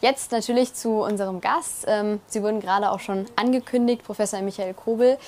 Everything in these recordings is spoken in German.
Jetzt natürlich zu unserem Gast. Ähm, Sie wurden gerade auch schon angekündigt, Professor Michael Kobel.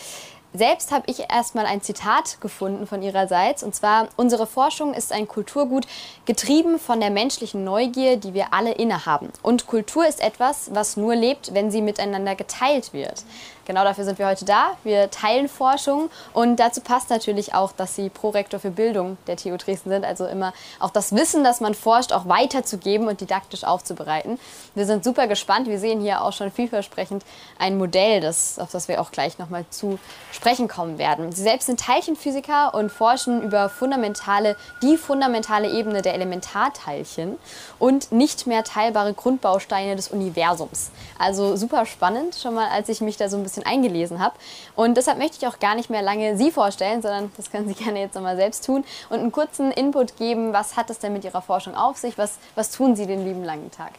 Selbst habe ich erstmal ein Zitat gefunden von ihrerseits. Und zwar, unsere Forschung ist ein Kulturgut, getrieben von der menschlichen Neugier, die wir alle innehaben. Und Kultur ist etwas, was nur lebt, wenn sie miteinander geteilt wird. Genau dafür sind wir heute da. Wir teilen Forschung und dazu passt natürlich auch, dass Sie Prorektor für Bildung der TU Dresden sind, also immer auch das Wissen, das man forscht, auch weiterzugeben und didaktisch aufzubereiten. Wir sind super gespannt. Wir sehen hier auch schon vielversprechend ein Modell, das, auf das wir auch gleich nochmal zu sprechen kommen werden. Sie selbst sind Teilchenphysiker und forschen über fundamentale, die fundamentale Ebene der Elementarteilchen und nicht mehr teilbare Grundbausteine des Universums. Also super spannend, schon mal als ich mich da so ein bisschen bisschen eingelesen habe. Und deshalb möchte ich auch gar nicht mehr lange Sie vorstellen, sondern das können Sie gerne jetzt nochmal selbst tun und einen kurzen Input geben. Was hat es denn mit Ihrer Forschung auf sich? Was, was tun Sie den lieben langen Tag?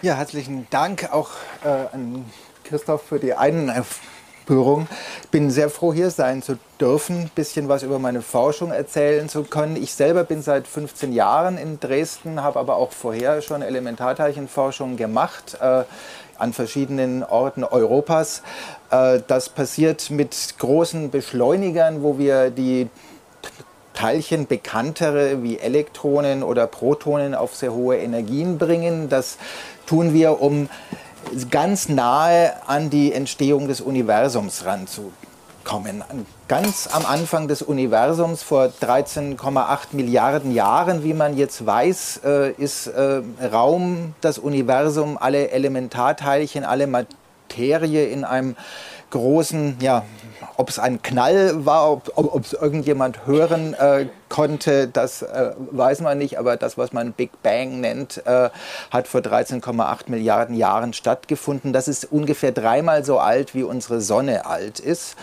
Ja, herzlichen Dank auch äh, an Christoph für die Einführung. Ich bin sehr froh, hier sein zu dürfen, ein bisschen was über meine Forschung erzählen zu können. Ich selber bin seit 15 Jahren in Dresden, habe aber auch vorher schon Elementarteilchenforschung gemacht. Äh, an verschiedenen Orten Europas. Äh, das passiert mit großen Beschleunigern, wo wir die Teilchen bekanntere wie Elektronen oder Protonen auf sehr hohe Energien bringen. Das tun wir, um ganz nahe an die Entstehung des Universums ranzukommen kommen. Ganz am Anfang des Universums, vor 13,8 Milliarden Jahren, wie man jetzt weiß, äh, ist äh, Raum, das Universum, alle Elementarteilchen, alle Materie in einem großen, ja, ob es ein Knall war, ob es irgendjemand hören äh, konnte, das äh, weiß man nicht, aber das, was man Big Bang nennt, äh, hat vor 13,8 Milliarden Jahren stattgefunden. Das ist ungefähr dreimal so alt, wie unsere Sonne alt ist.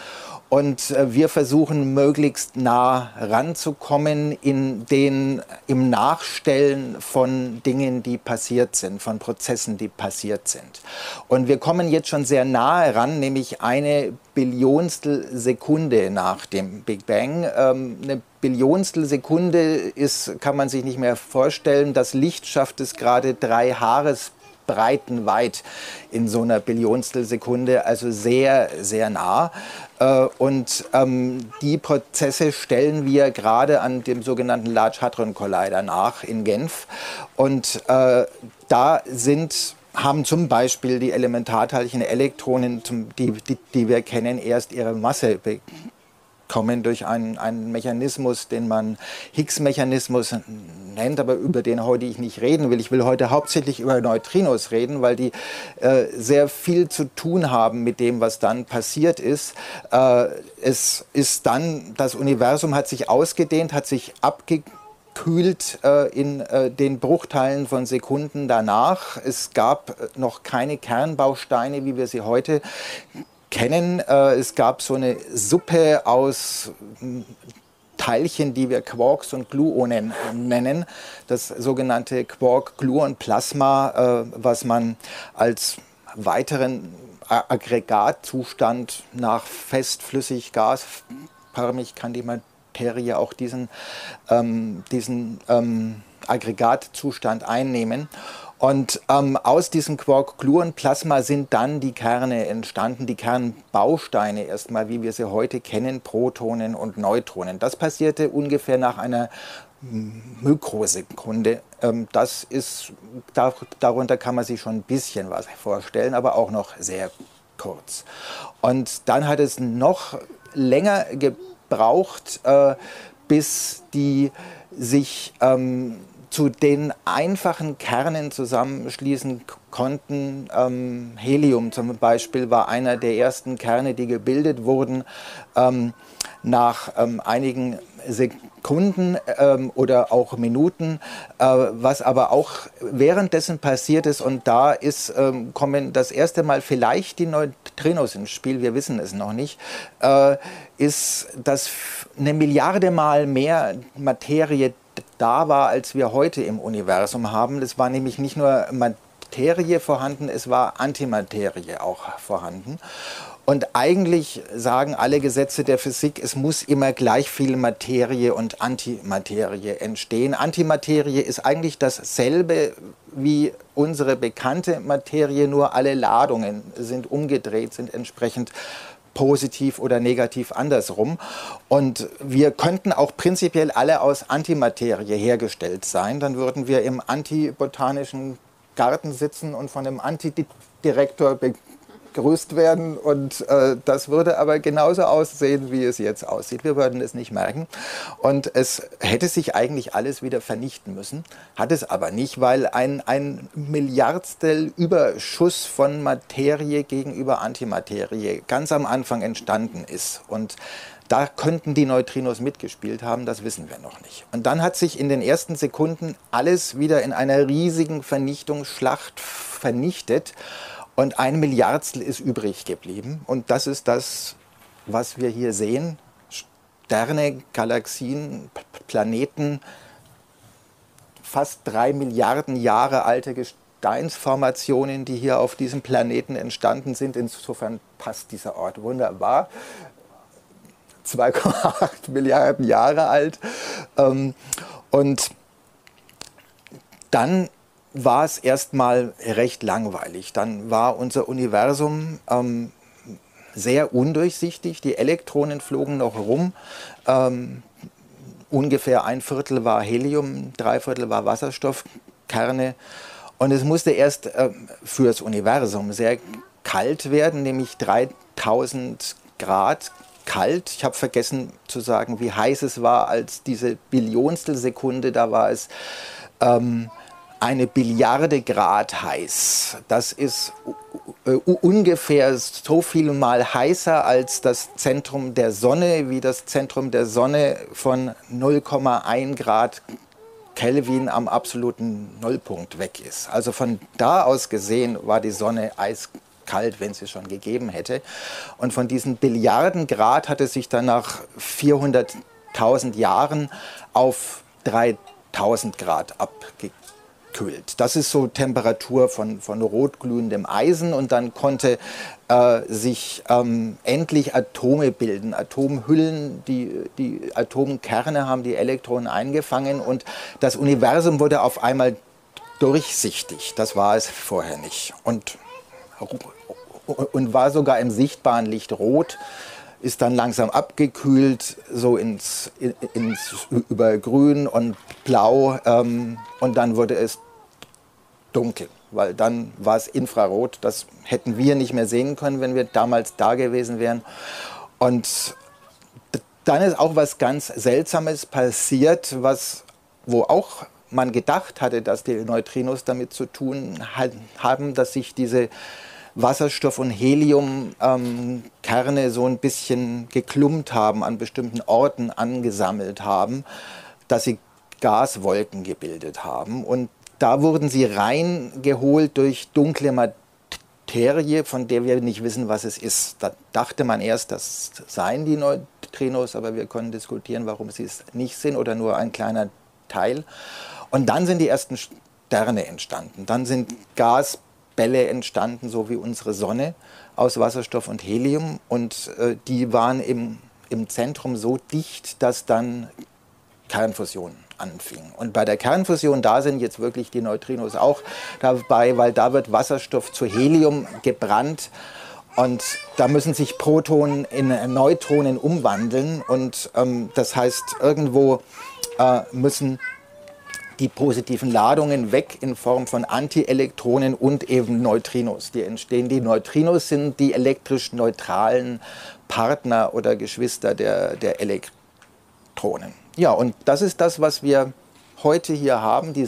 Und äh, wir versuchen möglichst nah ranzukommen in den, im Nachstellen von Dingen, die passiert sind, von Prozessen, die passiert sind. Und wir kommen jetzt schon sehr nahe ran, nämlich eine Billionstel Sekunde nach dem Big Bang. Ähm, eine Billionstel Sekunde ist, kann man sich nicht mehr vorstellen. Das Licht schafft es gerade drei Haares breitenweit in so einer Billionstel Sekunde, also sehr, sehr nah. Äh, und ähm, die Prozesse stellen wir gerade an dem sogenannten Large Hadron Collider nach in Genf. Und äh, da sind haben zum Beispiel die Elementarteilchen Elektronen, die, die, die wir kennen, erst ihre Masse kommen durch einen, einen Mechanismus, den man Higgs-Mechanismus nennt, aber über den heute ich nicht reden will. Ich will heute hauptsächlich über Neutrinos reden, weil die äh, sehr viel zu tun haben mit dem, was dann passiert ist. Äh, es ist dann, das Universum hat sich ausgedehnt, hat sich abgekühlt äh, in äh, den Bruchteilen von Sekunden danach. Es gab noch keine Kernbausteine, wie wir sie heute kennen. Äh, es gab so eine Suppe aus hm, Teilchen, die wir Quarks und Gluonen nennen. Das sogenannte Quark-Gluon-Plasma, äh, was man als weiteren Aggregatzustand nach fest, flüssig, gasförmig kann die Materie auch diesen, ähm, diesen ähm, Aggregatzustand einnehmen. Und ähm, aus diesem Quark-Gluon-Plasma sind dann die Kerne entstanden, die Kernbausteine erstmal, wie wir sie heute kennen, Protonen und Neutronen. Das passierte ungefähr nach einer Mikrosekunde. Ähm, das ist, da, darunter kann man sich schon ein bisschen was vorstellen, aber auch noch sehr kurz. Und dann hat es noch länger gebraucht, äh, bis die sich ähm, zu den einfachen Kernen zusammenschließen konnten. Ähm, Helium zum Beispiel war einer der ersten Kerne, die gebildet wurden. Ähm, nach ähm, einigen Sekunden ähm, oder auch Minuten, äh, was aber auch währenddessen passiert ist und da ist, ähm, kommen das erste Mal vielleicht die Neutrinos ins Spiel, wir wissen es noch nicht, äh, ist, dass eine Milliarde Mal mehr Materie da war, als wir heute im Universum haben. Es war nämlich nicht nur Materie vorhanden, es war Antimaterie auch vorhanden. Und eigentlich sagen alle Gesetze der Physik, es muss immer gleich viel Materie und Antimaterie entstehen. Antimaterie ist eigentlich dasselbe wie unsere bekannte Materie, nur alle Ladungen sind umgedreht, sind entsprechend positiv oder negativ andersrum. Und wir könnten auch prinzipiell alle aus Antimaterie hergestellt sein. Dann würden wir im antibotanischen Garten sitzen und von einem Antidirektor begrüßt werden. Und äh, das würde aber genauso aussehen, wie es jetzt aussieht. Wir würden es nicht merken. Und es hätte sich eigentlich alles wieder vernichten müssen, hat es aber nicht, weil ein, ein Milliardstel Überschuss von Materie gegenüber Antimaterie ganz am Anfang entstanden ist. Und da könnten die Neutrinos mitgespielt haben, das wissen wir noch nicht. Und dann hat sich in den ersten Sekunden alles wieder in einer riesigen Vernichtungsschlacht vernichtet und ein Milliardstel ist übrig geblieben. Und das ist das, was wir hier sehen. Sterne, Galaxien, Planeten, fast drei Milliarden Jahre alte Gesteinsformationen, die hier auf diesem Planeten entstanden sind. Insofern passt dieser Ort wunderbar. 2,8 Milliarden Jahre alt. Ähm, und dann war es erstmal recht langweilig. Dann war unser Universum ähm, sehr undurchsichtig. Die Elektronen flogen noch rum. Ähm, ungefähr ein Viertel war Helium, drei Viertel war Wasserstoffkerne. Und es musste erst äh, fürs Universum sehr kalt werden, nämlich 3000 Grad kalt. Ich habe vergessen zu sagen, wie heiß es war, als diese Billionstelsekunde, da war es ähm, eine Billiarde Grad heiß. Das ist äh, ungefähr so viel mal heißer als das Zentrum der Sonne, wie das Zentrum der Sonne von 0,1 Grad Kelvin am absoluten Nullpunkt weg ist. Also von da aus gesehen war die Sonne eiskalt, wenn sie schon gegeben hätte. Und von diesen Billiarden Grad hat es sich dann nach 400.000 Jahren auf 3000 Grad abgegeben abkühlt. Das ist so Temperatur von, von rotglühendem Eisen und dann konnte äh, sich ähm, endlich Atome bilden, Atomhüllen, die, die Atomkerne haben die Elektronen eingefangen und das Universum wurde auf einmal durchsichtig. Das war es vorher nicht. Und, und war sogar im sichtbaren Licht rot ist dann langsam abgekühlt, so ins, ins über Grün und Blau ähm, und dann wurde es dunkel, weil dann war es Infrarot. Das hätten wir nicht mehr sehen können, wenn wir damals da gewesen wären. Und dann ist auch was ganz Seltsames passiert, was, wo auch man gedacht hatte, dass die Neutrinos damit zu tun haben, dass sich diese Wasserstoff- und Heliumkerne ähm, so ein bisschen geklumpt haben, an bestimmten Orten angesammelt haben, dass sie Gaswolken gebildet haben. Und da wurden sie reingeholt durch dunkle Materie, von der wir nicht wissen, was es ist. Da dachte man erst, das seien die Neutrinos, aber wir können diskutieren, warum sie es nicht sind oder nur ein kleiner Teil. Und dann sind die ersten Sterne entstanden. Dann sind Gas Bälle entstanden, so wie unsere Sonne, aus Wasserstoff und Helium. Und äh, die waren im, im Zentrum so dicht, dass dann Kernfusion anfing. Und bei der Kernfusion, da sind jetzt wirklich die Neutrinos auch dabei, weil da wird Wasserstoff zu Helium gebrannt. Und da müssen sich Protonen in Neutronen umwandeln. Und ähm, das heißt, irgendwo äh, müssen die positiven Ladungen weg in Form von Antielektronen und eben Neutrinos, die entstehen. Die Neutrinos sind die elektrisch neutralen Partner oder Geschwister der, der Elektronen. Ja, und das ist das, was wir heute hier haben. Die,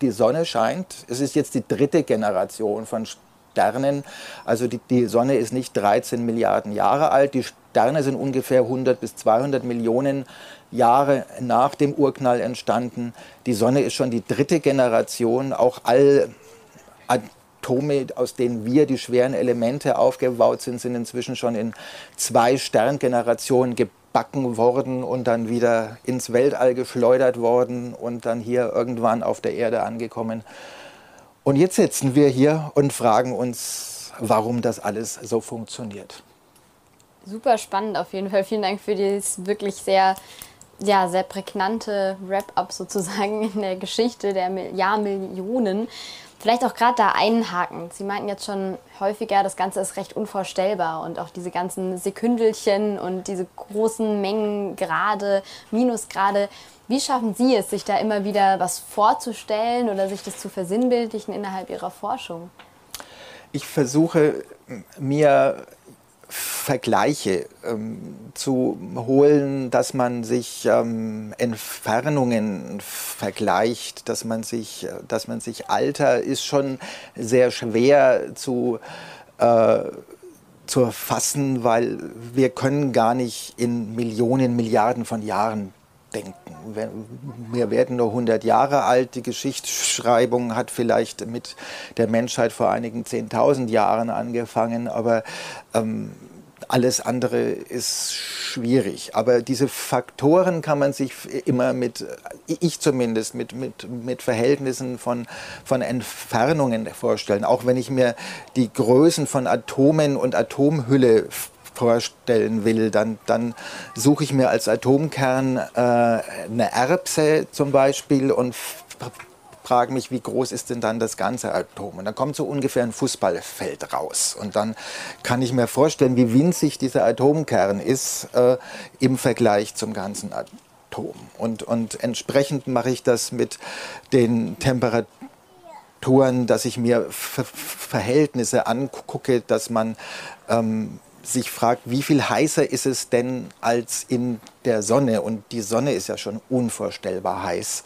die Sonne scheint. Es ist jetzt die dritte Generation von Sternen. Also die, die Sonne ist nicht 13 Milliarden Jahre alt. Die Sterne sind ungefähr 100 bis 200 Millionen Jahre nach dem Urknall entstanden. Die Sonne ist schon die dritte Generation. Auch all Atome, aus denen wir die schweren Elemente aufgebaut sind, sind inzwischen schon in zwei Sterngenerationen gebacken worden und dann wieder ins Weltall geschleudert worden und dann hier irgendwann auf der Erde angekommen. Und jetzt sitzen wir hier und fragen uns, warum das alles so funktioniert. Super spannend auf jeden Fall. Vielen Dank für dieses wirklich sehr, ja, sehr prägnante Wrap-up sozusagen in der Geschichte der Jahrmillionen. Vielleicht auch gerade da einhaken. Sie meinten jetzt schon häufiger, das Ganze ist recht unvorstellbar und auch diese ganzen Sekündelchen und diese großen Mengen Grade, Minusgrade. Wie schaffen Sie es, sich da immer wieder was vorzustellen oder sich das zu versinnbildlichen innerhalb Ihrer Forschung? Ich versuche mir Vergleiche ähm, zu holen, dass man sich ähm, Entfernungen vergleicht, dass man sich, dass man sich Alter ist schon sehr schwer zu äh, zu erfassen, weil wir können gar nicht in Millionen, Milliarden von Jahren denken. Wir werden nur 100 Jahre alt. Die Geschichtsschreibung hat vielleicht mit der Menschheit vor einigen 10.000 Jahren angefangen, aber ähm, alles andere ist schwierig. Aber diese Faktoren kann man sich immer mit, ich zumindest, mit, mit, mit Verhältnissen von, von Entfernungen vorstellen. Auch wenn ich mir die Größen von Atomen und Atomhülle vorstellen will, dann, dann suche ich mir als Atomkern äh, eine Erbse zum Beispiel und frage mich, wie groß ist denn dann das ganze Atom? Und dann kommt so ungefähr ein Fußballfeld raus. Und dann kann ich mir vorstellen, wie winzig dieser Atomkern ist äh, im Vergleich zum ganzen Atom. Und, und entsprechend mache ich das mit den Temperaturen, dass ich mir Ver Verhältnisse angucke, dass man ähm, sich fragt, wie viel heißer ist es denn als in der Sonne? Und die Sonne ist ja schon unvorstellbar heiß.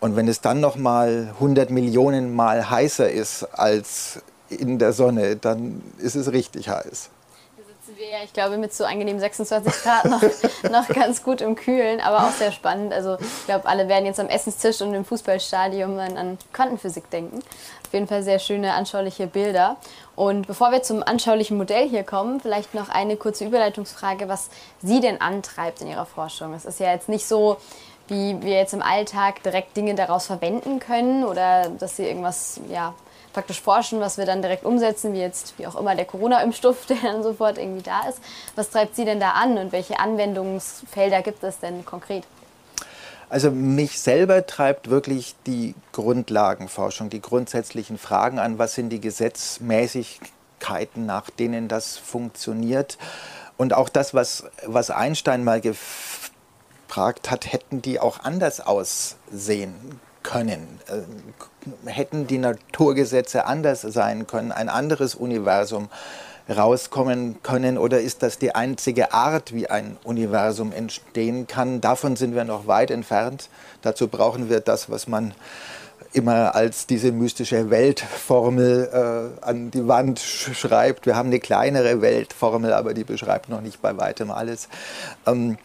Und wenn es dann noch mal 100 Millionen Mal heißer ist als in der Sonne, dann ist es richtig heiß. Hier sitzen wir ja, ich glaube, mit so angenehmen 26 Grad noch, noch ganz gut im Kühlen, aber auch sehr spannend. Also ich glaube, alle werden jetzt am Essenstisch und im Fußballstadion an Quantenphysik denken. Jeden Fall sehr schöne, anschauliche Bilder. Und bevor wir zum anschaulichen Modell hier kommen, vielleicht noch eine kurze Überleitungsfrage, was Sie denn antreibt in Ihrer Forschung. Es ist ja jetzt nicht so, wie wir jetzt im Alltag direkt Dinge daraus verwenden können oder dass Sie irgendwas, ja, praktisch forschen, was wir dann direkt umsetzen, wie jetzt, wie auch immer, der Corona-Impfstoff, der dann sofort irgendwie da ist. Was treibt Sie denn da an und welche Anwendungsfelder gibt es denn konkret? Also mich selber treibt wirklich die Grundlagenforschung, die grundsätzlichen Fragen an, was sind die Gesetzmäßigkeiten, nach denen das funktioniert. Und auch das, was, was Einstein mal gefragt hat, hätten die auch anders aussehen können? Äh, hätten die Naturgesetze anders sein können, ein anderes Universum? Rauskommen können oder ist das die einzige Art, wie ein Universum entstehen kann? Davon sind wir noch weit entfernt. Dazu brauchen wir das, was man immer als diese mystische Weltformel äh, an die Wand schreibt. Wir haben eine kleinere Weltformel, aber die beschreibt noch nicht bei weitem alles. Ähm,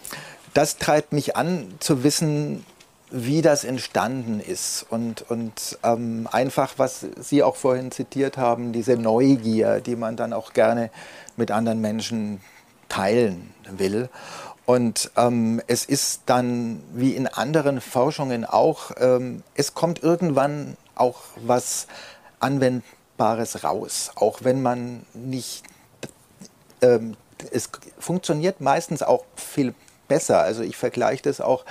das treibt mich an, zu wissen, wie das entstanden ist und, und ähm, einfach, was Sie auch vorhin zitiert haben, diese Neugier, die man dann auch gerne mit anderen Menschen teilen will. Und ähm, es ist dann, wie in anderen Forschungen auch, ähm, es kommt irgendwann auch was Anwendbares raus, auch wenn man nicht, ähm, es funktioniert meistens auch viel besser. Also ich vergleiche das auch,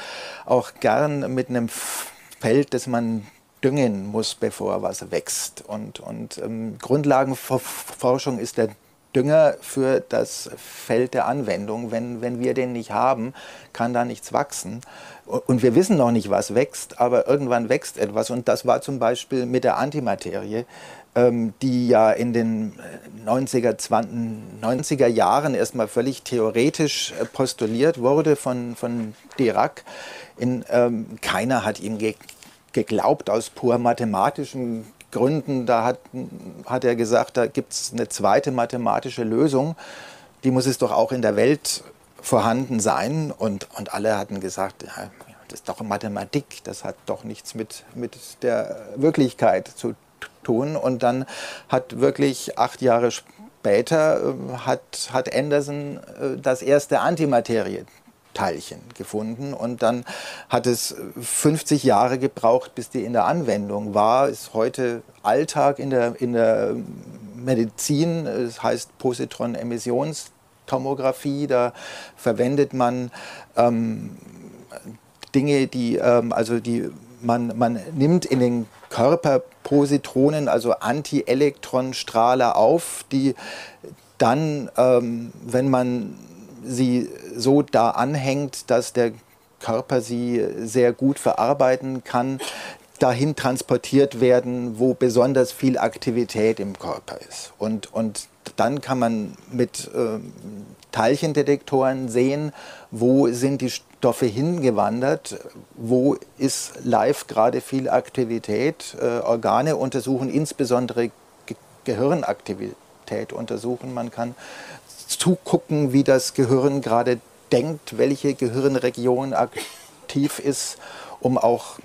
auch gern mit einem Feld, das man düngen muss, bevor was wächst. Und, und ähm, Grundlagenforschung ist der Dünger für das Feld der Anwendung. Wenn, wenn wir den nicht haben, kann da nichts wachsen. Und wir wissen noch nicht, was wächst, aber irgendwann wächst etwas. Und das war zum Beispiel mit der Antimaterie. Ähm, die ja in den 90er, 20, 90er Jahren erstmal völlig theoretisch äh, postuliert wurde von, von Dirac. In, ähm, keiner hat ihm ge geglaubt aus pur mathematischen Gründen. Da hat, hat er gesagt, da gibt es eine zweite mathematische Lösung. Die muss es doch auch in der Welt vorhanden sein. Und, und alle hatten gesagt, ja, das ist doch Mathematik, das hat doch nichts mit, mit der Wirklichkeit zu tun. Und dann hat wirklich acht Jahre später äh, hat, hat Anderson äh, das erste Antimaterie Teilchen gefunden und dann hat es 50 Jahre gebraucht, bis die in der Anwendung war. Ist heute Alltag in der, in der Medizin, es heißt Positron-Emissions Tomographie. Da verwendet man ähm, Dinge, die, ähm, also die man, man nimmt in den Körper Positronen, also Anti-Elektron-Strahler auf, die dann, ähm, wenn man sie so da anhängt, dass der Körper sie sehr gut verarbeiten kann, dahin transportiert werden, wo besonders viel Aktivität im Körper ist. Und, und dann kann man mit äh, Teilchendetektoren sehen, wo sind die Stoffe hingewandert, wo ist live gerade viel Aktivität. Äh, Organe untersuchen, insbesondere Ge Gehirnaktivität untersuchen. Man kann zugucken, wie das Gehirn gerade denkt, welche Gehirnregion aktiv ist, um auch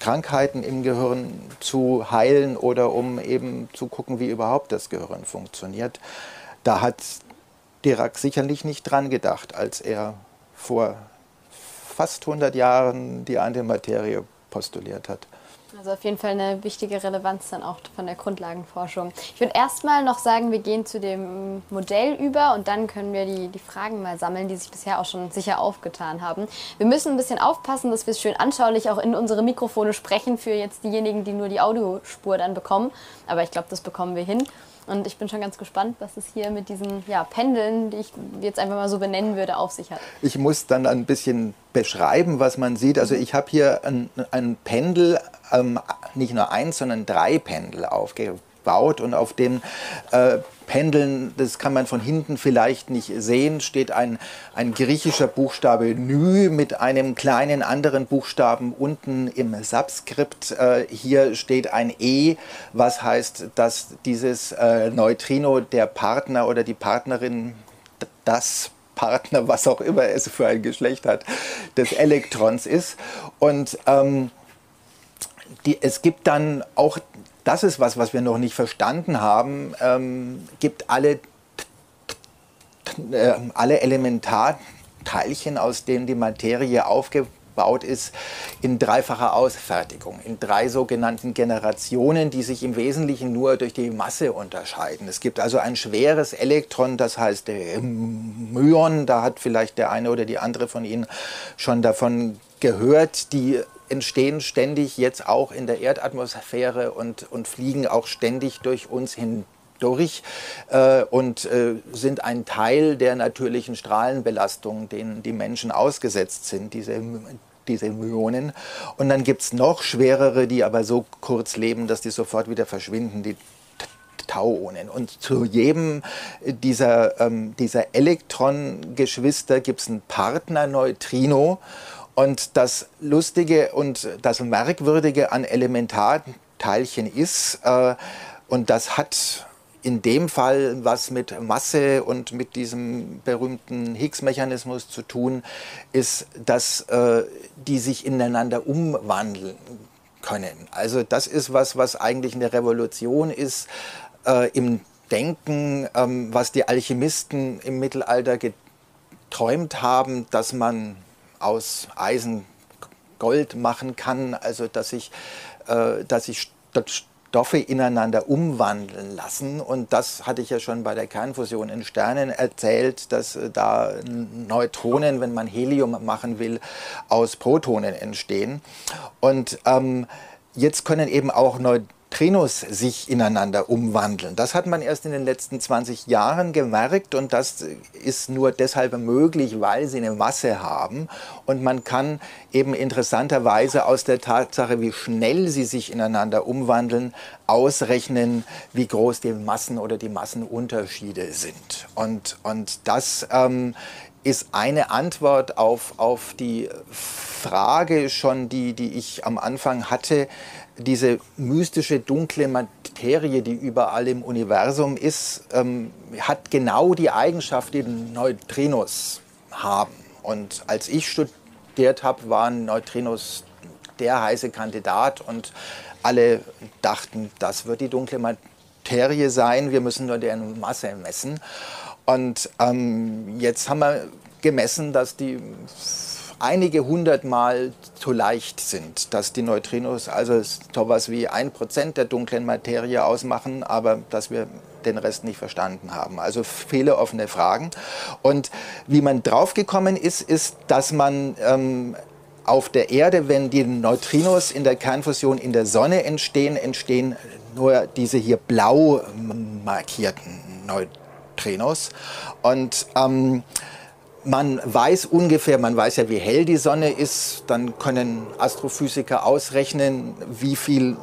Krankheiten im Gehirn zu heilen oder um eben zu gucken, wie überhaupt das Gehirn funktioniert. Da hat Dirac sicherlich nicht dran gedacht, als er vor fast 100 Jahren die Antimaterie postuliert hat. Also auf jeden Fall eine wichtige Relevanz dann auch von der Grundlagenforschung. Ich würde erstmal noch sagen, wir gehen zu dem Modell über und dann können wir die, die Fragen mal sammeln, die sich bisher auch schon sicher aufgetan haben. Wir müssen ein bisschen aufpassen, dass wir es schön anschaulich auch in unsere Mikrofone sprechen für jetzt diejenigen, die nur die Audiospur dann bekommen. Aber ich glaube, das bekommen wir hin. Und ich bin schon ganz gespannt, was es hier mit diesen ja, Pendeln, die ich jetzt einfach mal so benennen würde, auf sich hat. Ich muss dann ein bisschen beschreiben, was man sieht. Also ich habe hier ein, ein Pendel, ähm, nicht nur eins, sondern drei Pendel aufgebaut und auf den äh, Pendeln, das kann man von hinten vielleicht nicht sehen, steht ein, ein griechischer Buchstabe Nü mit einem kleinen anderen Buchstaben unten im Subskript. Äh, hier steht ein E, was heißt, dass dieses äh, Neutrino der Partner oder die Partnerin das Partner, was auch immer es für ein Geschlecht hat, des Elektrons ist. Und ähm, die, es gibt dann auch das ist was, was wir noch nicht verstanden haben, ähm, gibt alle, äh, alle Elementarteilchen, aus denen die Materie aufgebaut ist, in dreifacher Ausfertigung, in drei sogenannten Generationen, die sich im Wesentlichen nur durch die Masse unterscheiden. Es gibt also ein schweres Elektron, das heißt Myon, da hat vielleicht der eine oder die andere von Ihnen schon davon gehört, die entstehen ständig jetzt auch in der Erdatmosphäre und, und fliegen auch ständig durch uns hindurch äh, und äh, sind ein Teil der natürlichen Strahlenbelastung, denen die Menschen ausgesetzt sind, diese, diese Myonen. Und dann gibt es noch schwerere, die aber so kurz leben, dass die sofort wieder verschwinden, die Tauonen. Und zu jedem dieser, ähm, dieser Elektrongeschwister gibt es ein Partnerneutrino. Und das Lustige und das Merkwürdige an Elementarteilchen ist, äh, und das hat in dem Fall was mit Masse und mit diesem berühmten Higgs-Mechanismus zu tun, ist, dass äh, die sich ineinander umwandeln können. Also das ist was, was eigentlich eine Revolution ist äh, im Denken, ähm, was die Alchemisten im Mittelalter geträumt haben, dass man aus Eisen Gold machen kann, also dass sich äh, dass ich Stoffe ineinander umwandeln lassen. Und das hatte ich ja schon bei der Kernfusion in Sternen erzählt, dass äh, da Neutronen, wenn man Helium machen will, aus Protonen entstehen. Und ähm, jetzt können eben auch Neutronen Neutrinos sich ineinander umwandeln. Das hat man erst in den letzten 20 Jahren gemerkt und das ist nur deshalb möglich, weil sie eine Masse haben und man kann eben interessanterweise aus der Tatsache, wie schnell sie sich ineinander umwandeln, ausrechnen, wie groß die Massen oder die Massenunterschiede sind. Und, und das ähm, ist eine Antwort auf, auf die Frage schon, die, die ich am Anfang hatte, diese mystische dunkle Materie, die überall im Universum ist, ähm, hat genau die Eigenschaft, die Neutrinos haben. Und als ich studiert habe, waren Neutrinos der heiße Kandidat und alle dachten, das wird die dunkle Materie sein, wir müssen nur deren Masse messen. Und ähm, jetzt haben wir gemessen, dass die einige hundertmal zu leicht sind, dass die Neutrinos also sowas wie ein Prozent der dunklen Materie ausmachen, aber dass wir den Rest nicht verstanden haben. Also viele offene Fragen. Und wie man draufgekommen ist, ist, dass man ähm, auf der Erde, wenn die Neutrinos in der Kernfusion in der Sonne entstehen, entstehen nur diese hier blau markierten Neutrinos. Und ähm, man weiß ungefähr, man weiß ja, wie hell die Sonne ist, dann können Astrophysiker ausrechnen, wie viel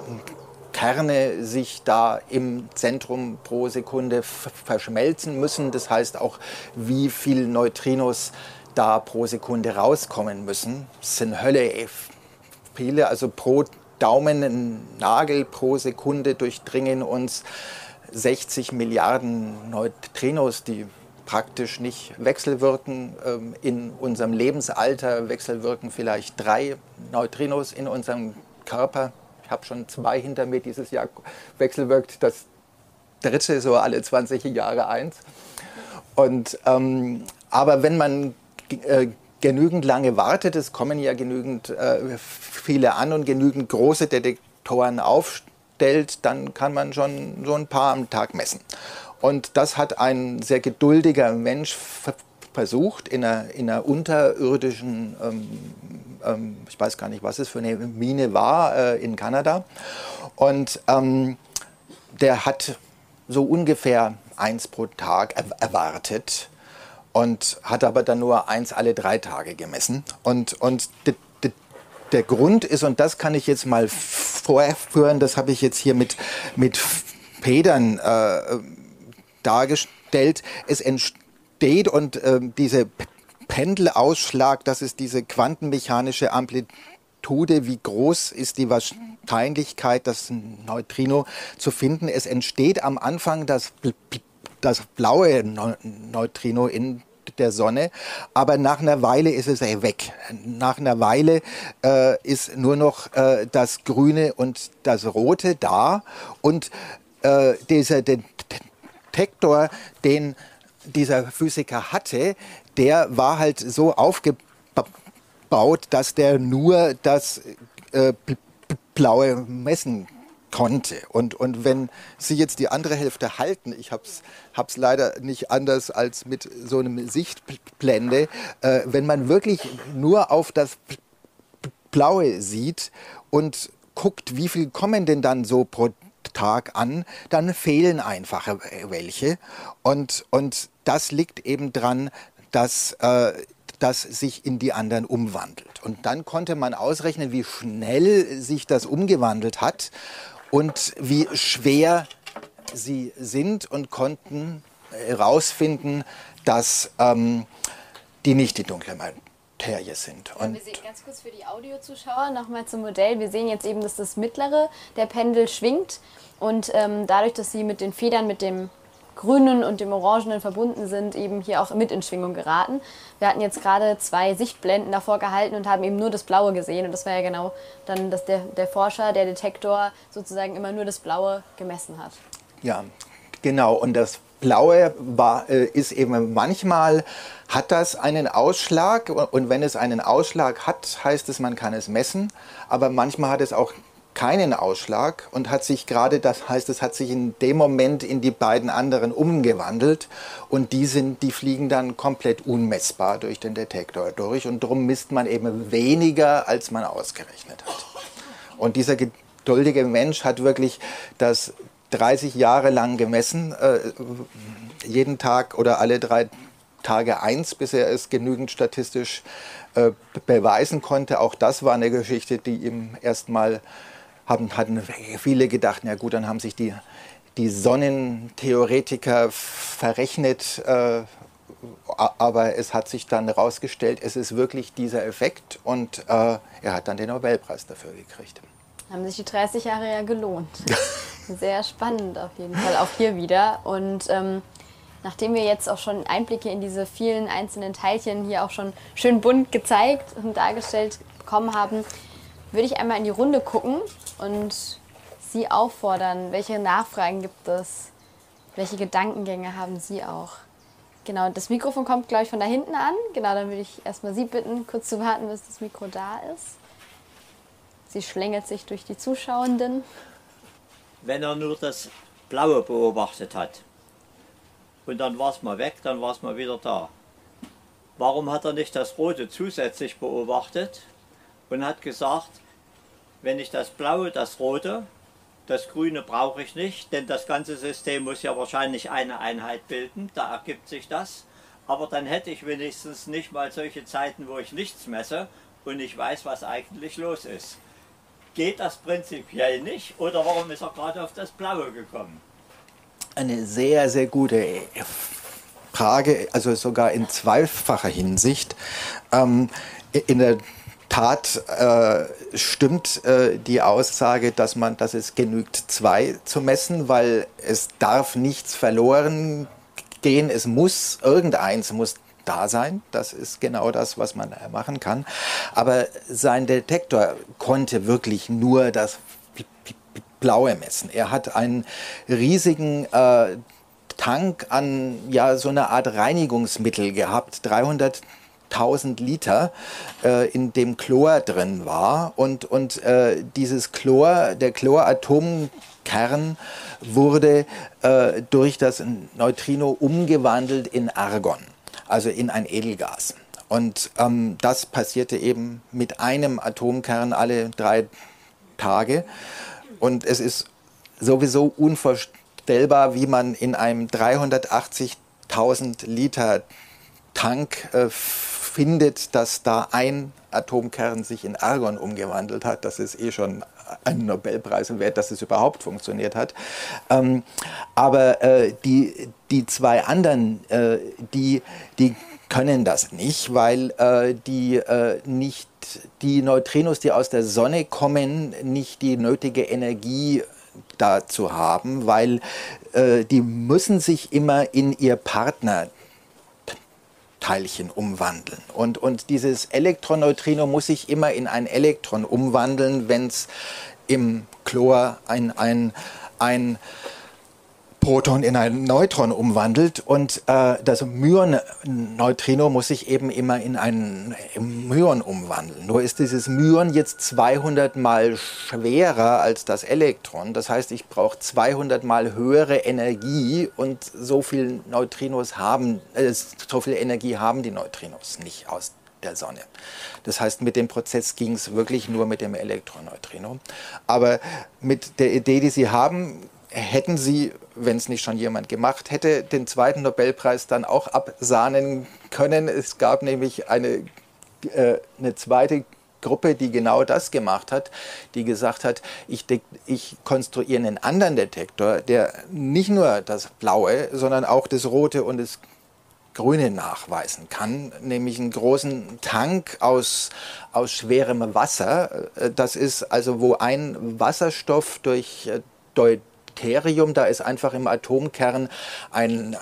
Kerne sich da im Zentrum pro Sekunde verschmelzen müssen. Das heißt auch, wie viel Neutrinos da pro Sekunde rauskommen müssen. Das sind Hölle viele, also pro Daumennagel pro Sekunde durchdringen uns 60 Milliarden Neutrinos, die praktisch nicht wechselwirken. Ähm, in unserem Lebensalter wechselwirken vielleicht drei Neutrinos in unserem Körper. Ich habe schon zwei hinter mir dieses Jahr wechselwirkt. Das dritte so alle 20 Jahre eins. Und, ähm, aber wenn man äh, genügend lange wartet, es kommen ja genügend äh, viele an und genügend große Detektoren aufstellt, dann kann man schon so ein paar am Tag messen. Und das hat ein sehr geduldiger Mensch versucht in einer, in einer unterirdischen, ähm, ähm, ich weiß gar nicht, was es für eine Mine war, äh, in Kanada. Und ähm, der hat so ungefähr eins pro Tag er erwartet und hat aber dann nur eins alle drei Tage gemessen. Und, und der Grund ist, und das kann ich jetzt mal vorführen, das habe ich jetzt hier mit, mit Federn äh, dargestellt. Es entsteht und äh, diese Pendelausschlag, das ist diese quantenmechanische Amplitude, wie groß ist die Wahrscheinlichkeit, das Neutrino zu finden. Es entsteht am Anfang das, das blaue Neutrino in der Sonne, aber nach einer Weile ist es weg. Nach einer Weile äh, ist nur noch äh, das Grüne und das Rote da und äh, dieser, Detektor, den dieser Physiker hatte, der war halt so aufgebaut, dass der nur das äh, blaue messen konnte. Und, und wenn Sie jetzt die andere Hälfte halten, ich habe es leider nicht anders als mit so einem Sichtblende, äh, wenn man wirklich nur auf das Blaue sieht und guckt, wie viel kommen denn dann so pro Tag an, dann fehlen einfach welche. Und, und das liegt eben dran, dass äh, das sich in die anderen umwandelt. Und dann konnte man ausrechnen, wie schnell sich das umgewandelt hat und wie schwer sie sind und konnten herausfinden, dass ähm, die nicht die dunkle Materie sind. Und wir sehen ganz kurz für die Audiozuschauer nochmal zum Modell. Wir sehen jetzt eben, dass das mittlere der Pendel schwingt und ähm, dadurch, dass sie mit den Federn, mit dem Grünen und dem Orangenen verbunden sind, eben hier auch mit in Schwingung geraten. Wir hatten jetzt gerade zwei Sichtblenden davor gehalten und haben eben nur das Blaue gesehen. Und das war ja genau dann, dass der, der Forscher, der Detektor sozusagen immer nur das Blaue gemessen hat. Ja, genau. Und das Blaue war, äh, ist eben manchmal hat das einen Ausschlag und wenn es einen Ausschlag hat, heißt es, man kann es messen, aber manchmal hat es auch keinen Ausschlag und hat sich gerade, das heißt, es hat sich in dem Moment in die beiden anderen umgewandelt und die sind, die fliegen dann komplett unmessbar durch den Detektor durch und darum misst man eben weniger, als man ausgerechnet hat. Und dieser geduldige Mensch hat wirklich das 30 Jahre lang gemessen, äh, jeden Tag oder alle drei Tage eins, bis er es genügend statistisch äh, beweisen konnte. Auch das war eine Geschichte, die ihm erstmal haben, hatten viele gedacht, na gut, dann haben sich die, die Sonnentheoretiker verrechnet, äh, aber es hat sich dann herausgestellt, es ist wirklich dieser Effekt und äh, er hat dann den Nobelpreis dafür gekriegt. Haben sich die 30 Jahre ja gelohnt. Sehr spannend auf jeden Fall, auch hier wieder. Und ähm, nachdem wir jetzt auch schon Einblicke in diese vielen einzelnen Teilchen hier auch schon schön bunt gezeigt und dargestellt bekommen haben, würde ich einmal in die Runde gucken und Sie auffordern, welche Nachfragen gibt es? Welche Gedankengänge haben Sie auch? Genau, das Mikrofon kommt, glaube ich, von da hinten an. Genau, dann würde ich erstmal Sie bitten, kurz zu warten, bis das Mikro da ist. Sie schlängelt sich durch die Zuschauenden. Wenn er nur das Blaue beobachtet hat, und dann war es mal weg, dann war es mal wieder da. Warum hat er nicht das Rote zusätzlich beobachtet und hat gesagt, wenn ich das Blaue, das Rote, das Grüne brauche ich nicht, denn das ganze System muss ja wahrscheinlich eine Einheit bilden, da ergibt sich das. Aber dann hätte ich wenigstens nicht mal solche Zeiten, wo ich nichts messe und ich weiß, was eigentlich los ist. Geht das prinzipiell nicht oder warum ist er gerade auf das Blaue gekommen? Eine sehr, sehr gute Frage, also sogar in zweifacher Hinsicht. Ähm, in der Tat äh, stimmt äh, die Aussage, dass man, dass es genügt, zwei zu messen, weil es darf nichts verloren gehen. Es muss irgendeins muss da sein. Das ist genau das, was man machen kann. Aber sein Detektor konnte wirklich nur das Blaue messen. Er hat einen riesigen äh, Tank an ja so eine Art Reinigungsmittel gehabt, 300.000 Liter, äh, in dem Chlor drin war und und äh, dieses Chlor, der Chloratomkern wurde äh, durch das Neutrino umgewandelt in Argon also in ein Edelgas. Und ähm, das passierte eben mit einem Atomkern alle drei Tage. Und es ist sowieso unvorstellbar, wie man in einem 380.000 Liter Tank äh, findet, dass da ein Atomkern sich in Argon umgewandelt hat. Das ist eh schon einen Nobelpreis wert, dass es überhaupt funktioniert hat. Ähm, aber äh, die, die zwei anderen, äh, die, die können das nicht, weil äh, die äh, nicht die Neutrinos, die aus der Sonne kommen, nicht die nötige Energie dazu haben, weil äh, die müssen sich immer in ihr Partner Teilchen umwandeln. Und, und dieses Elektroneutrino muss sich immer in ein Elektron umwandeln, wenn es im Chlor ein, ein, ein Proton in ein Neutron umwandelt und äh, das Myon-Neutrino muss sich eben immer in ein Myon umwandeln. Nur ist dieses Myon jetzt 200 mal schwerer als das Elektron. Das heißt, ich brauche 200 mal höhere Energie und so viel Neutrinos haben, äh, so viel Energie haben die Neutrinos nicht aus der Sonne. Das heißt, mit dem Prozess ging es wirklich nur mit dem Elektroneutrino. Aber mit der Idee, die Sie haben, hätten Sie, wenn es nicht schon jemand gemacht hätte, den zweiten Nobelpreis dann auch absahnen können. Es gab nämlich eine, äh, eine zweite Gruppe, die genau das gemacht hat, die gesagt hat, ich, ich konstruiere einen anderen Detektor, der nicht nur das Blaue, sondern auch das Rote und das Grüne nachweisen kann, nämlich einen großen Tank aus, aus schwerem Wasser. Äh, das ist also, wo ein Wasserstoff durch äh, Deuterium, da ist einfach im Atomkern ein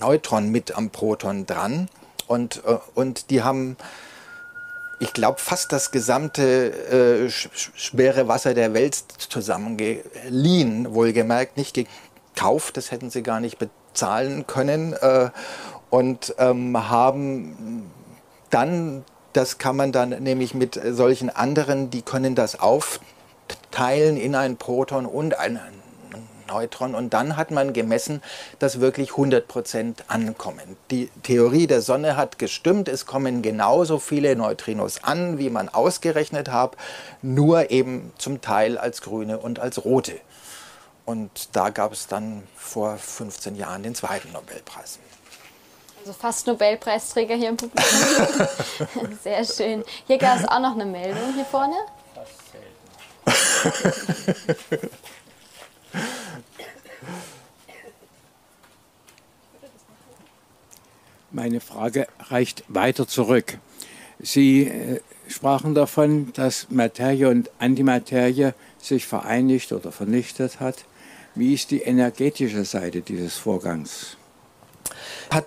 Neutron mit am Proton dran. Und, äh, und die haben, ich glaube, fast das gesamte äh, schwere Wasser der Welt zusammengeliehen, wohlgemerkt, nicht gekauft, das hätten sie gar nicht bezahlen können. Äh, und ähm, haben dann, das kann man dann nämlich mit solchen anderen, die können das aufteilen teilen in ein Proton und ein Neutron. Und dann hat man gemessen, dass wirklich 100 Prozent ankommen. Die Theorie der Sonne hat gestimmt. Es kommen genauso viele Neutrinos an, wie man ausgerechnet hat, nur eben zum Teil als grüne und als rote. Und da gab es dann vor 15 Jahren den zweiten Nobelpreis. Also fast Nobelpreisträger hier im Publikum. Sehr schön. Hier gab es auch noch eine Meldung hier vorne. Meine Frage reicht weiter zurück. Sie äh, sprachen davon, dass Materie und Antimaterie sich vereinigt oder vernichtet hat. Wie ist die energetische Seite dieses Vorgangs?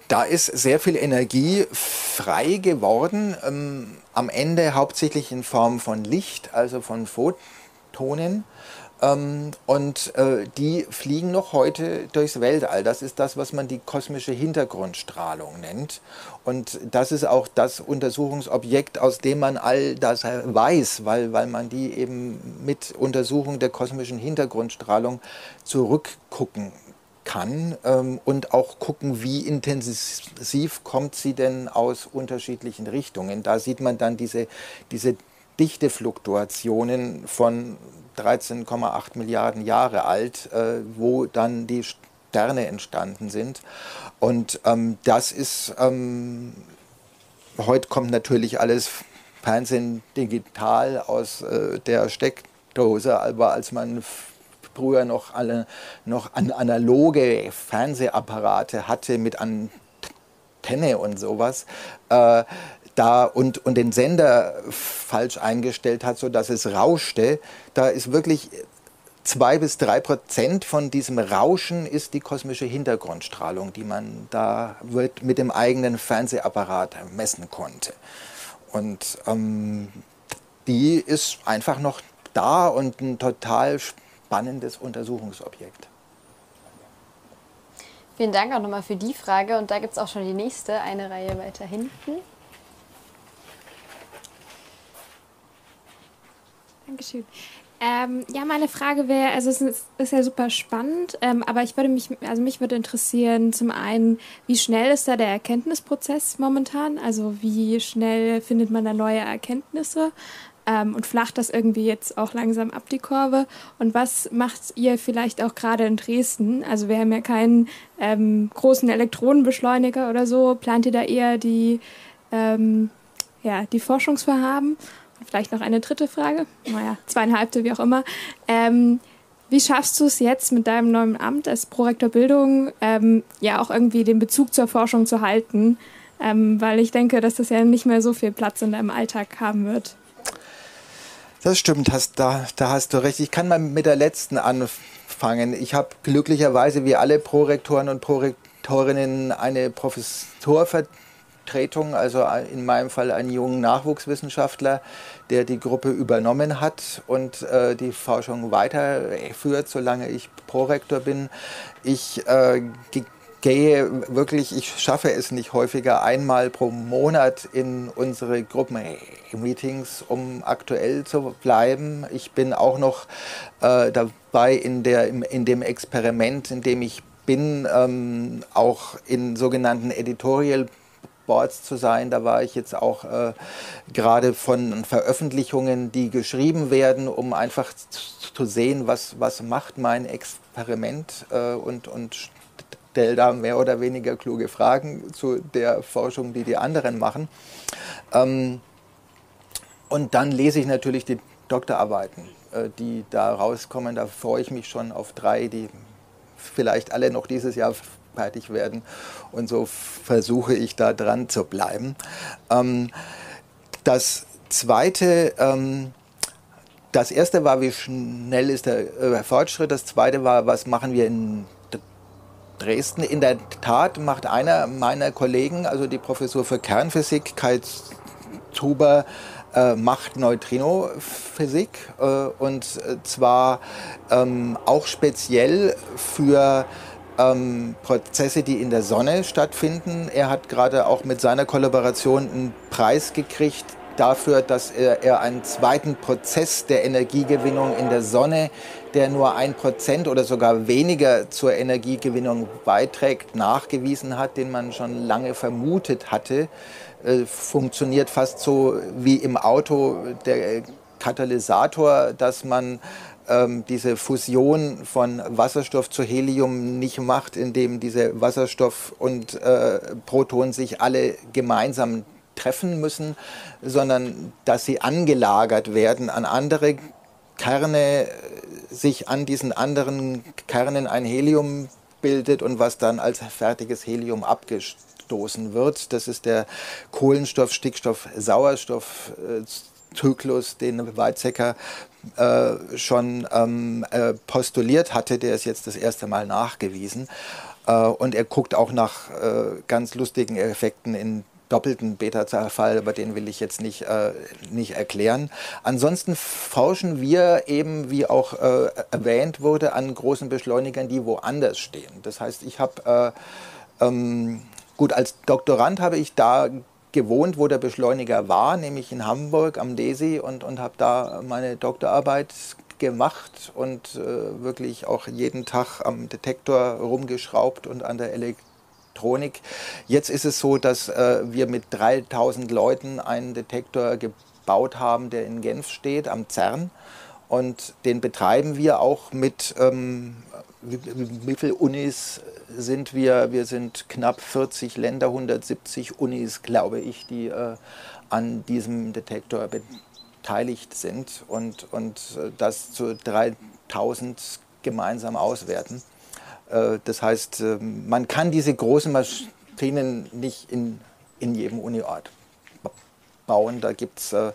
Da ist sehr viel Energie frei geworden, ähm, am Ende hauptsächlich in Form von Licht, also von Photonen. Tonen. Ähm, und äh, die fliegen noch heute durchs Weltall. Das ist das, was man die kosmische Hintergrundstrahlung nennt. Und das ist auch das Untersuchungsobjekt, aus dem man all das weiß, weil, weil man die eben mit Untersuchung der kosmischen Hintergrundstrahlung zurückgucken kann ähm, und auch gucken, wie intensiv kommt sie denn aus unterschiedlichen Richtungen. Da sieht man dann diese, diese Dichtefluktuationen von 13,8 Milliarden Jahre alt, äh, wo dann die Sterne entstanden sind. Und ähm, das ist, ähm, heute kommt natürlich alles Fernsehen digital aus äh, der Steckdose, aber als man früher noch alle noch an analoge Fernsehapparate hatte mit Antenne und sowas, äh, da und, und den Sender falsch eingestellt hat, sodass es rauschte, da ist wirklich zwei bis drei Prozent von diesem Rauschen ist die kosmische Hintergrundstrahlung, die man da mit dem eigenen Fernsehapparat messen konnte. Und ähm, die ist einfach noch da und ein total spannendes Untersuchungsobjekt. Vielen Dank auch nochmal für die Frage. Und da gibt es auch schon die nächste, eine Reihe weiter hinten. Dankeschön. Ähm, ja, meine Frage wäre, also es ist, ist, ja super spannend, ähm, aber ich würde mich, also mich würde interessieren, zum einen, wie schnell ist da der Erkenntnisprozess momentan? Also wie schnell findet man da neue Erkenntnisse? Ähm, und flacht das irgendwie jetzt auch langsam ab die Kurve? Und was macht ihr vielleicht auch gerade in Dresden? Also wir haben ja keinen ähm, großen Elektronenbeschleuniger oder so. Plant ihr da eher die, ähm, ja, die Forschungsvorhaben? Vielleicht noch eine dritte Frage, naja, zweieinhalbte, wie auch immer. Ähm, wie schaffst du es jetzt mit deinem neuen Amt als Prorektor Bildung, ähm, ja auch irgendwie den Bezug zur Forschung zu halten? Ähm, weil ich denke, dass das ja nicht mehr so viel Platz in deinem Alltag haben wird. Das stimmt, hast, da, da hast du recht. Ich kann mal mit der letzten anfangen. Ich habe glücklicherweise wie alle Prorektoren und Prorektorinnen eine Professorvertretung Vertretung, also in meinem Fall einen jungen Nachwuchswissenschaftler, der die Gruppe übernommen hat und äh, die Forschung weiterführt, solange ich Prorektor bin. Ich äh, gehe wirklich, ich schaffe es nicht häufiger, einmal pro Monat in unsere Gruppenmeetings, um aktuell zu bleiben. Ich bin auch noch äh, dabei in, der, in dem Experiment, in dem ich bin, ähm, auch in sogenannten Editorial Boards zu sein. Da war ich jetzt auch äh, gerade von Veröffentlichungen, die geschrieben werden, um einfach zu sehen, was, was macht mein Experiment äh, und, und stelle da mehr oder weniger kluge Fragen zu der Forschung, die die anderen machen. Ähm, und dann lese ich natürlich die Doktorarbeiten, äh, die da rauskommen. Da freue ich mich schon auf drei, die vielleicht alle noch dieses Jahr fertig werden. Und so versuche ich da dran zu bleiben. Ähm, das zweite, ähm, das erste war, wie schnell ist der äh, Fortschritt. Das zweite war, was machen wir in Dresden. In der Tat macht einer meiner Kollegen, also die Professur für Kernphysik, Kai Zuber, äh, macht Neutrinophysik äh, und zwar ähm, auch speziell für ähm, Prozesse, die in der Sonne stattfinden. Er hat gerade auch mit seiner Kollaboration einen Preis gekriegt dafür, dass er, er einen zweiten Prozess der Energiegewinnung in der Sonne, der nur ein Prozent oder sogar weniger zur Energiegewinnung beiträgt, nachgewiesen hat, den man schon lange vermutet hatte. Äh, funktioniert fast so wie im Auto der Katalysator, dass man ähm, diese Fusion von Wasserstoff zu Helium nicht macht, indem diese Wasserstoff und äh, Protonen sich alle gemeinsam treffen müssen, sondern dass sie angelagert werden an andere Kerne, sich an diesen anderen Kernen ein Helium bildet und was dann als fertiges Helium abgestoßen wird. Das ist der Kohlenstoff, Stickstoff, Sauerstoff. Äh, Zyklus, den Weizsäcker äh, schon ähm, äh, postuliert hatte, der ist jetzt das erste Mal nachgewiesen. Äh, und er guckt auch nach äh, ganz lustigen Effekten in doppelten Beta-Zerfall, aber den will ich jetzt nicht, äh, nicht erklären. Ansonsten forschen wir eben, wie auch äh, erwähnt wurde, an großen Beschleunigern, die woanders stehen. Das heißt, ich habe, ähm, gut, als Doktorand habe ich da gewohnt, wo der Beschleuniger war, nämlich in Hamburg am DESI und, und habe da meine Doktorarbeit gemacht und äh, wirklich auch jeden Tag am Detektor rumgeschraubt und an der Elektronik. Jetzt ist es so, dass äh, wir mit 3000 Leuten einen Detektor gebaut haben, der in Genf steht, am CERN. Und den betreiben wir auch mit, ähm, wie, viele Unis sind wir? Wir sind knapp 40 Länder, 170 Unis, glaube ich, die äh, an diesem Detektor beteiligt sind und, und äh, das zu 3000 gemeinsam auswerten. Äh, das heißt, ähm, man kann diese großen Maschinen nicht in, in jedem Uniort bauen. Da gibt es äh,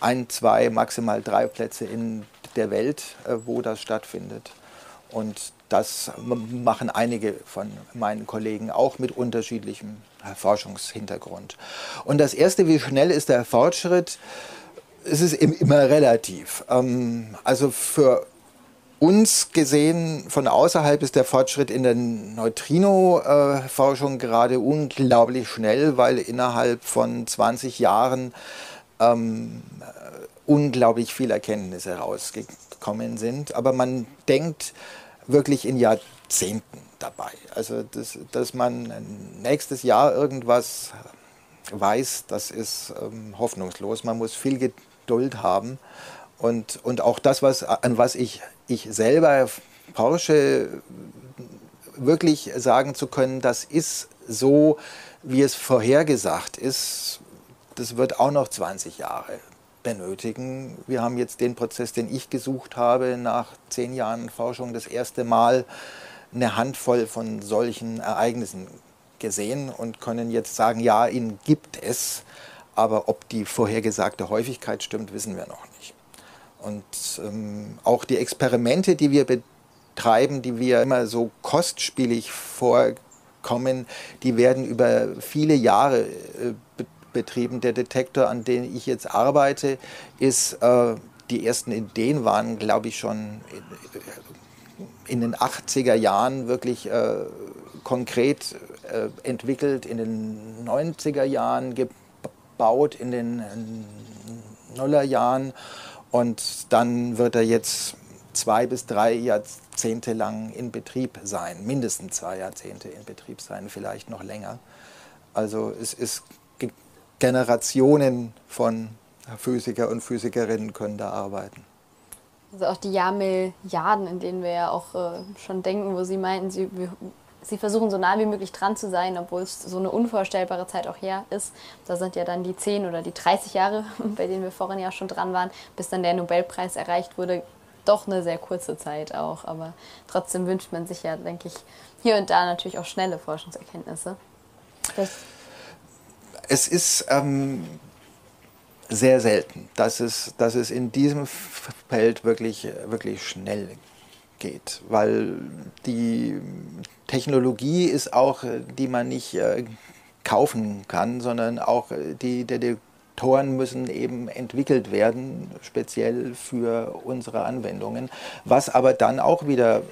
ein, zwei, maximal drei Plätze in der Welt, wo das stattfindet. Und das machen einige von meinen Kollegen auch mit unterschiedlichem Forschungshintergrund. Und das Erste, wie schnell ist der Fortschritt? Es ist immer relativ. Ähm, also für uns gesehen von außerhalb ist der Fortschritt in der Neutrino-Forschung gerade unglaublich schnell, weil innerhalb von 20 Jahren ähm, unglaublich viele Erkenntnisse herausgekommen sind. Aber man denkt wirklich in Jahrzehnten dabei. Also, das, dass man nächstes Jahr irgendwas weiß, das ist ähm, hoffnungslos. Man muss viel Geduld haben. Und, und auch das, was, an was ich, ich selber forsche, wirklich sagen zu können, das ist so, wie es vorhergesagt ist, das wird auch noch 20 Jahre benötigen. Wir haben jetzt den Prozess, den ich gesucht habe, nach zehn Jahren Forschung das erste Mal eine Handvoll von solchen Ereignissen gesehen und können jetzt sagen, ja, ihn gibt es, aber ob die vorhergesagte Häufigkeit stimmt, wissen wir noch nicht. Und ähm, auch die Experimente, die wir betreiben, die wir immer so kostspielig vorkommen, die werden über viele Jahre äh, betrieben. Der Detektor, an dem ich jetzt arbeite, ist, äh, die ersten Ideen waren, glaube ich, schon in den 80er Jahren wirklich äh, konkret äh, entwickelt, in den 90er Jahren gebaut, in den Nullerjahren und dann wird er jetzt zwei bis drei Jahrzehnte lang in Betrieb sein, mindestens zwei Jahrzehnte in Betrieb sein, vielleicht noch länger. Also es ist Generationen von Physiker und Physikerinnen können da arbeiten. Also auch die Jahrmilliarden, in denen wir ja auch äh, schon denken, wo Sie meinten, Sie, Sie versuchen so nah wie möglich dran zu sein, obwohl es so eine unvorstellbare Zeit auch her ist. Da sind ja dann die 10 oder die 30 Jahre, bei denen wir vorhin ja schon dran waren, bis dann der Nobelpreis erreicht wurde. Doch eine sehr kurze Zeit auch, aber trotzdem wünscht man sich ja, denke ich, hier und da natürlich auch schnelle Forschungserkenntnisse. Das es ist ähm, sehr selten, dass es, dass es in diesem Feld wirklich, wirklich schnell geht, weil die Technologie ist auch, die man nicht äh, kaufen kann, sondern auch die Detektoren müssen eben entwickelt werden, speziell für unsere Anwendungen, was aber dann auch wieder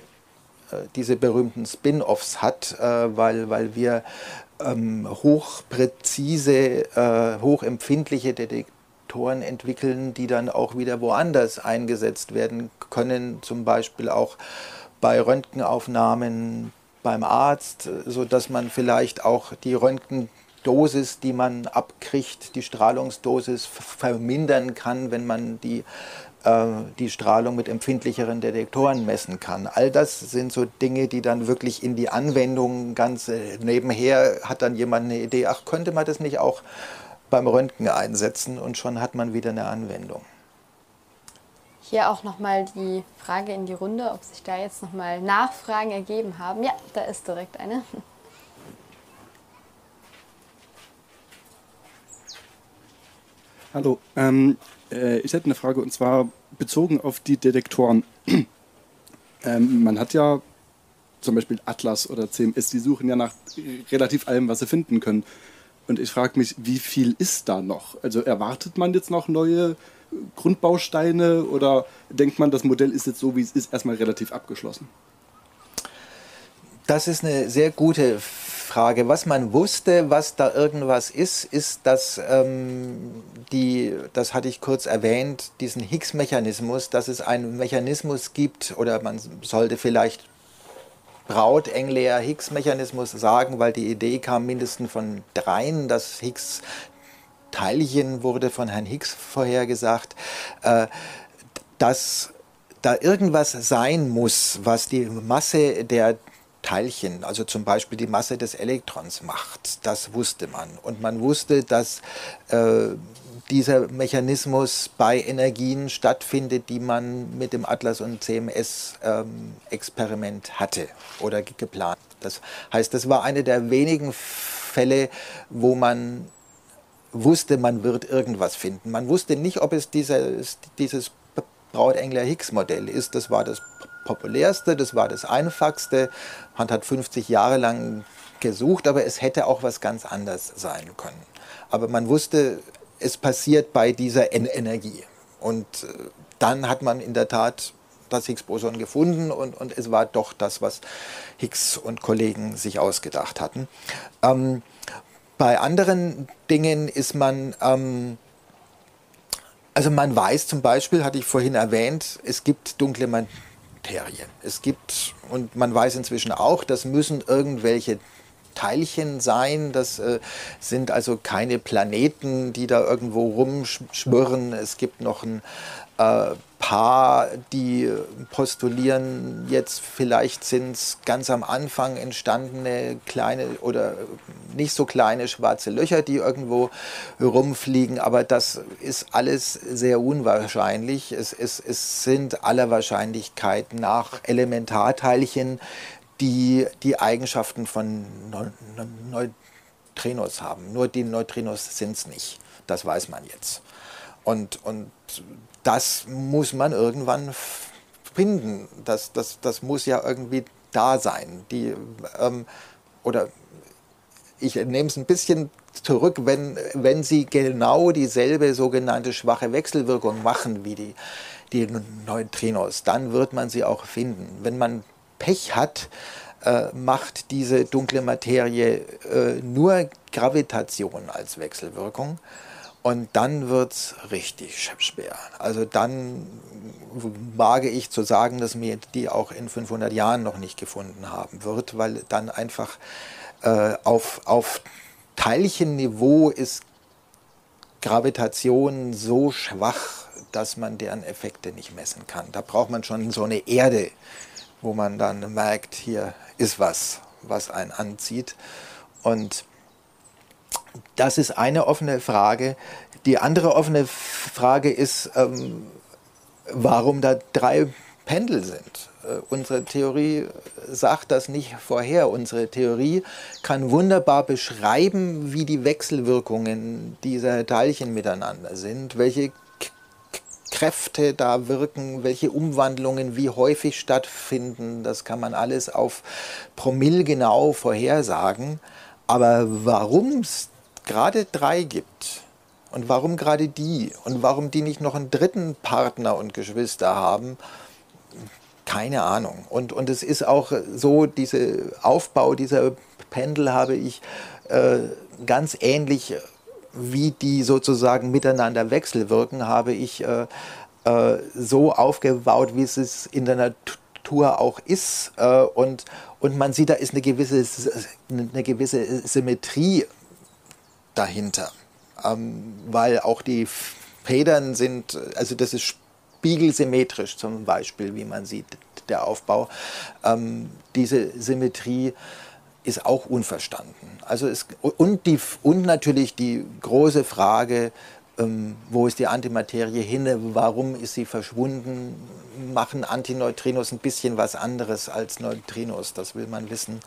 äh, diese berühmten Spin-offs hat, äh, weil, weil wir ähm, hochpräzise, äh, hochempfindliche Detektoren entwickeln, die dann auch wieder woanders eingesetzt werden können, zum Beispiel auch bei Röntgenaufnahmen beim Arzt, sodass man vielleicht auch die Röntgendosis, die man abkriegt, die Strahlungsdosis vermindern kann, wenn man die die Strahlung mit empfindlicheren Detektoren messen kann. All das sind so Dinge, die dann wirklich in die Anwendung ganz äh, nebenher hat dann jemand eine Idee, ach, könnte man das nicht auch beim Röntgen einsetzen und schon hat man wieder eine Anwendung. Hier auch nochmal die Frage in die Runde, ob sich da jetzt nochmal Nachfragen ergeben haben. Ja, da ist direkt eine. Hallo, ähm, äh, ich hätte eine Frage und zwar bezogen auf die Detektoren. ähm, man hat ja zum Beispiel Atlas oder CMS, die suchen ja nach relativ allem, was sie finden können. Und ich frage mich, wie viel ist da noch? Also erwartet man jetzt noch neue Grundbausteine oder denkt man, das Modell ist jetzt so, wie es ist, erstmal relativ abgeschlossen? Das ist eine sehr gute Frage. Frage. Was man wusste, was da irgendwas ist, ist, dass ähm, die, das hatte ich kurz erwähnt, diesen Higgs-Mechanismus, dass es einen Mechanismus gibt, oder man sollte vielleicht Braut-Engler Higgs-Mechanismus sagen, weil die Idee kam mindestens von dreien, dass Higgs Teilchen wurde von Herrn Higgs vorhergesagt, äh, dass da irgendwas sein muss, was die Masse der Teilchen, also zum Beispiel die Masse des Elektrons macht. Das wusste man. Und man wusste, dass äh, dieser Mechanismus bei Energien stattfindet, die man mit dem Atlas- und CMS-Experiment ähm, hatte oder geplant. Das heißt, das war eine der wenigen Fälle, wo man wusste, man wird irgendwas finden. Man wusste nicht, ob es dieses, dieses Braut-Engler-Higgs-Modell ist. Das war das populärste, das war das einfachste. Man hat 50 Jahre lang gesucht, aber es hätte auch was ganz anderes sein können. Aber man wusste, es passiert bei dieser en Energie. Und äh, dann hat man in der Tat das Higgs-Boson gefunden und, und es war doch das, was Higgs und Kollegen sich ausgedacht hatten. Ähm, bei anderen Dingen ist man, ähm, also man weiß zum Beispiel, hatte ich vorhin erwähnt, es gibt dunkle Materie. Es gibt, und man weiß inzwischen auch, das müssen irgendwelche Teilchen sein. Das äh, sind also keine Planeten, die da irgendwo rumschwirren. Es gibt noch ein äh, Paar, die postulieren, jetzt vielleicht sind es ganz am Anfang entstandene kleine oder nicht so kleine schwarze Löcher, die irgendwo rumfliegen, aber das ist alles sehr unwahrscheinlich. Es, es, es sind aller Wahrscheinlichkeit nach Elementarteilchen, die die Eigenschaften von Neutrinos haben. Nur die Neutrinos sind es nicht. Das weiß man jetzt. Und, und das muss man irgendwann finden. Das, das, das muss ja irgendwie da sein. Die, ähm, oder ich nehme es ein bisschen zurück, wenn, wenn sie genau dieselbe sogenannte schwache Wechselwirkung machen wie die, die Neutrinos, dann wird man sie auch finden. Wenn man Pech hat, äh, macht diese dunkle Materie äh, nur Gravitation als Wechselwirkung. Und dann wird es richtig schwer. Also dann wage ich zu sagen, dass mir die auch in 500 Jahren noch nicht gefunden haben wird, weil dann einfach äh, auf, auf Teilchenniveau ist Gravitation so schwach, dass man deren Effekte nicht messen kann. Da braucht man schon so eine Erde, wo man dann merkt, hier ist was, was einen anzieht. Und das ist eine offene Frage. Die andere offene Frage ist, ähm, warum da drei Pendel sind. Äh, unsere Theorie sagt das nicht vorher. Unsere Theorie kann wunderbar beschreiben, wie die Wechselwirkungen dieser Teilchen miteinander sind, welche Kräfte da wirken, welche Umwandlungen wie häufig stattfinden. Das kann man alles auf Promille genau vorhersagen. Aber warum es gerade drei gibt und warum gerade die und warum die nicht noch einen dritten Partner und Geschwister haben, keine Ahnung. Und, und es ist auch so, dieser Aufbau dieser Pendel habe ich äh, ganz ähnlich wie die sozusagen miteinander wechselwirken, habe ich äh, äh, so aufgebaut, wie es in der Natur auch ist. Äh, und, und man sieht, da ist eine gewisse, eine gewisse Symmetrie dahinter. Ähm, weil auch die Federn sind, also das ist spiegelsymmetrisch zum Beispiel, wie man sieht, der Aufbau. Ähm, diese Symmetrie ist auch unverstanden. Also es, und, die, und natürlich die große Frage, ähm, wo ist die Antimaterie hin, warum ist sie verschwunden, machen Antineutrinos ein bisschen was anderes als Neutrinos, das will man wissen.